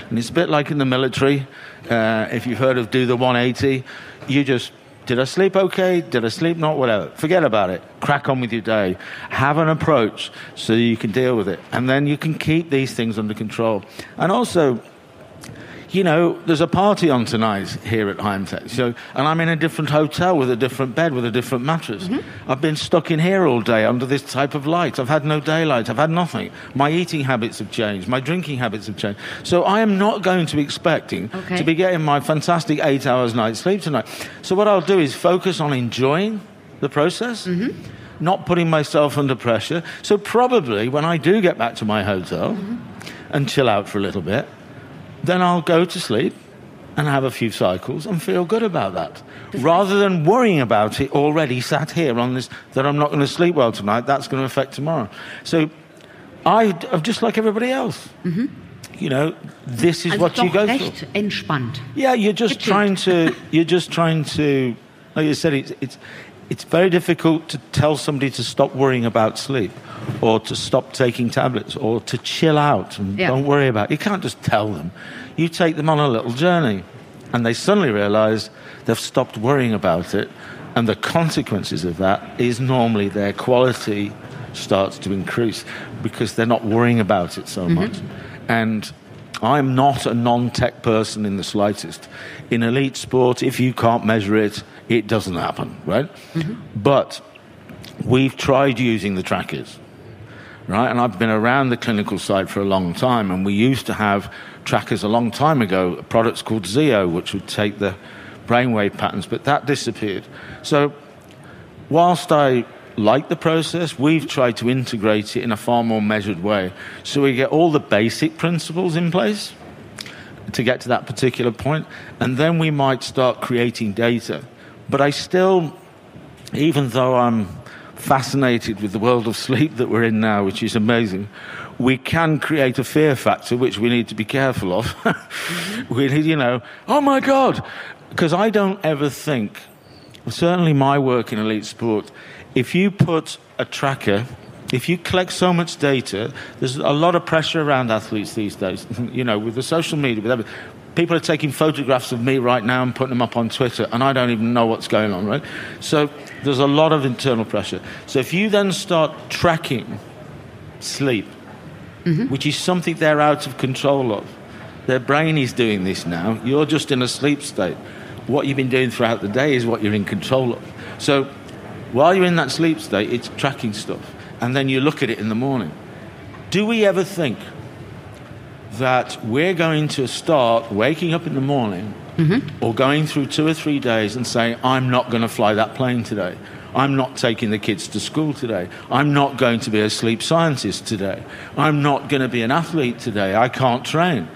and it's a bit like in the military. Uh, if you've heard of do the 180, you just did I sleep okay? Did I sleep not? Whatever. Forget about it. Crack on with your day. Have an approach so you can deal with it. And then you can keep these things under control. And also, you know, there's a party on tonight here at Heimtech. So, and I'm in a different hotel with a different bed with a different mattress. Mm-hmm. I've been stuck in here all day under this type of light. I've had no daylight. I've had nothing. My eating habits have changed. My drinking habits have changed. So I am not going to be expecting Okay. to be getting my fantastic eight hours night sleep tonight. So what I'll do is focus on enjoying the process. Not putting myself under pressure. So, probably when I do get back to my hotel and chill out for a little bit, then I'll go to sleep and have a few cycles and feel good about that. Rather than worrying about it already sat here on this, that I'm not going to sleep well tonight, that's going to affect tomorrow. So I, I'm just like everybody else. You know, this is Also what you go through. recht entspannt. Yeah, you're just Gechillt. trying to. You're just trying to. Like you said, it's it's it's very difficult to tell somebody to stop worrying about sleep, or to stop taking tablets, or to chill out and Yeah. don't worry about. It. You can't just tell them. You take them on a little journey, and they suddenly realise they've stopped worrying about it, and the consequences of that is normally their quality starts to increase because they're not worrying about it so mm-hmm. much. And I'm not a non tech person in the slightest. In elite sport, if you can't measure it, it doesn't happen, right? But we've tried using the trackers, right? And I've been around the clinical side for a long time, and we used to have trackers a long time ago, products called Zeo, which would take the brainwave patterns, but that disappeared. So whilst I like the process, we've tried to integrate it in a far more measured way. So we get all the basic principles in place to get to that particular point, and then we might start creating data. But I still, even though I'm fascinated with the world of sleep that we're in now, which is amazing, we can create a fear factor which we need to be careful of. we need, you know, oh my God, because I don't ever think certainly my work in elite sport, if you put a tracker, if you collect so much data, there's a lot of pressure around athletes these days. you know, with the social media, with everything. People are taking photographs of me right now and putting them up on Twitter, and I don't even know what's going on, right? So there's a lot of internal pressure. So if you then start tracking sleep, mm-hmm. which is something they're out of control of, their brain is doing this now, you're just in a sleep state. What you've been doing throughout the day is what you're in control of. So while you're in that sleep state, it's tracking stuff. And then you look at it in the morning. Do we ever think that we're going to start waking up in the morning mm-hmm. or going through two or three days and saying, I'm not going to fly that plane today? I'm not taking the kids to school today. I'm not going to be a sleep scientist today. I'm not going to be an athlete today. I can't train.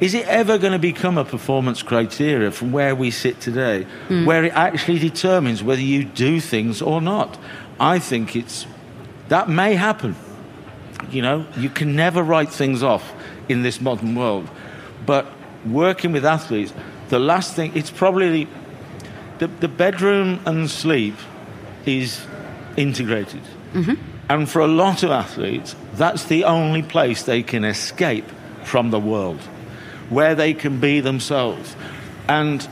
Is it ever going to become a performance criteria from where we sit today, mm. where it actually determines whether you do things or not? I think it's that may happen. You know, you can never write things off in this modern world. But working with athletes, the last thing, it's probably the, the bedroom and sleep is integrated. Mm-hmm. And for a lot of athletes, that's the only place they can escape from the world, where they can be themselves. And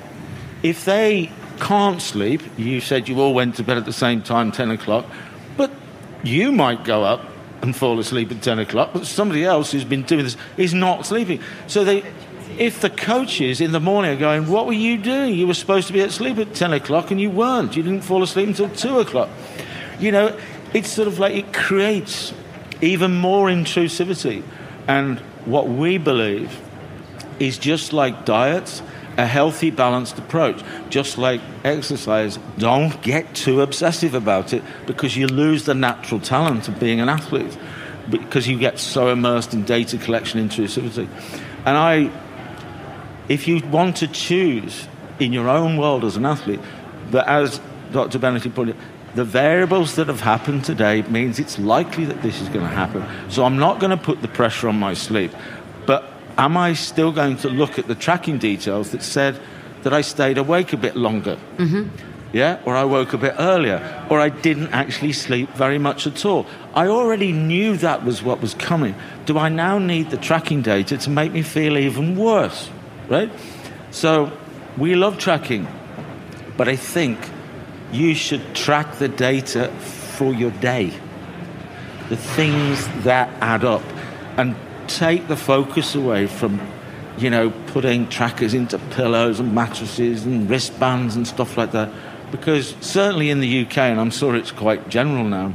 if they can't sleep, you said you all went to bed at the same time, 10 o'clock, but you might go up and fall asleep at 10 o'clock, but somebody else who's been doing this is not sleeping. So they, if the coaches in the morning are going, What were you doing? You were supposed to be asleep at 10 o'clock and you weren't. You didn't fall asleep until 2 o'clock. You know, it's sort of like it creates even more intrusivity. And what we believe is just like diets, a healthy, balanced approach. Just like exercise, don't get too obsessive about it because you lose the natural talent of being an athlete because you get so immersed in data collection intrusivity. And I, if you want to choose in your own world as an athlete, but as Dr. Bennett it, the variables that have happened today means it's likely that this is going to happen. So I'm not going to put the pressure on my sleep. Am I still going to look at the tracking details that said that I stayed awake a bit longer? Mm-hmm. Yeah, or I woke a bit earlier, or I didn't actually sleep very much at all. I already knew that was what was coming. Do I now need the tracking data to make me feel even worse? Right? So we love tracking, but I think you should track the data for your day, the things that add up, and take the focus away from, you know, putting trackers into pillows and mattresses and wristbands and stuff like that. Because certainly in the UK, and I'm sure it's quite general now,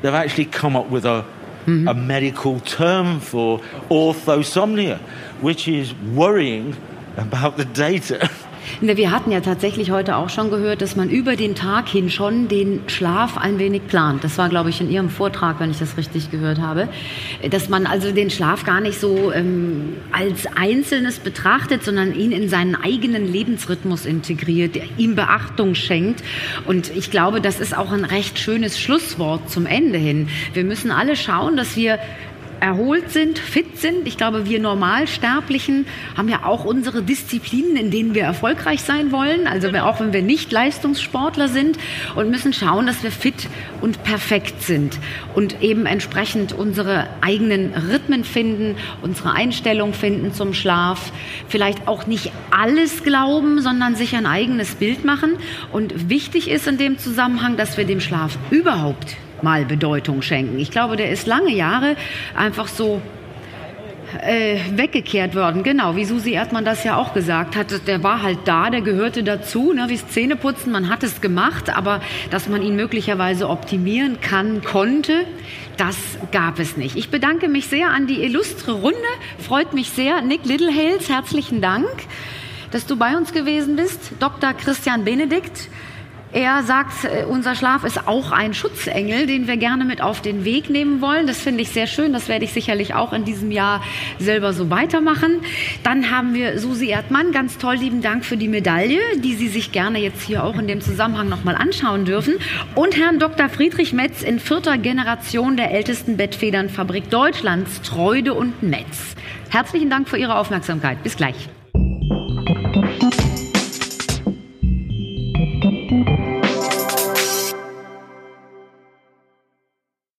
they've actually come up with a, mm-hmm. a medical term for orthosomnia, which is worrying about the data Wir hatten ja tatsächlich heute auch schon gehört, dass man über den Tag hin schon den Schlaf ein wenig plant. Das war, glaube ich, in Ihrem Vortrag, wenn ich das richtig gehört habe. Dass man also den Schlaf gar nicht so ähm, als Einzelnes betrachtet, sondern ihn in seinen eigenen Lebensrhythmus integriert, ihm Beachtung schenkt. Und ich glaube, das ist auch ein recht schönes Schlusswort zum Ende hin. Wir müssen alle schauen, dass wir erholt sind, fit sind. Ich glaube, wir Normalsterblichen haben ja auch unsere Disziplinen, in denen wir erfolgreich sein wollen. Also auch wenn wir nicht Leistungssportler sind und müssen schauen, dass wir fit und perfekt sind und eben entsprechend unsere eigenen Rhythmen finden, unsere Einstellung finden zum Schlaf. Vielleicht auch nicht alles glauben, sondern sich ein eigenes Bild machen. Und wichtig ist in dem Zusammenhang, dass wir dem Schlaf überhaupt mal Bedeutung schenken. Ich glaube, der ist lange Jahre einfach so äh, weggekehrt worden. Genau, wie Susi Erdmann das ja auch gesagt hat. Der war halt da, der gehörte dazu, ne, wie Zähneputzen, man hat es gemacht, aber dass man ihn möglicherweise optimieren kann, konnte, das gab es nicht. Ich bedanke mich sehr an die illustre Runde, freut mich sehr. Nick Littlehales, herzlichen Dank, dass du bei uns gewesen bist. Dr. Christian Benedikt, er sagt, äh, unser Schlaf ist auch ein Schutzengel, den wir gerne mit auf den Weg nehmen wollen. Das finde ich sehr schön. Das werde ich sicherlich auch in diesem Jahr selber so weitermachen. Dann haben wir Susi Erdmann. Ganz toll, lieben Dank für die Medaille, die Sie sich gerne jetzt hier auch in dem Zusammenhang nochmal anschauen dürfen. Und Herrn Dr. Friedrich Metz in vierter Generation der ältesten Bettfedernfabrik Deutschlands, Treude und Metz. Herzlichen Dank für Ihre Aufmerksamkeit. Bis gleich.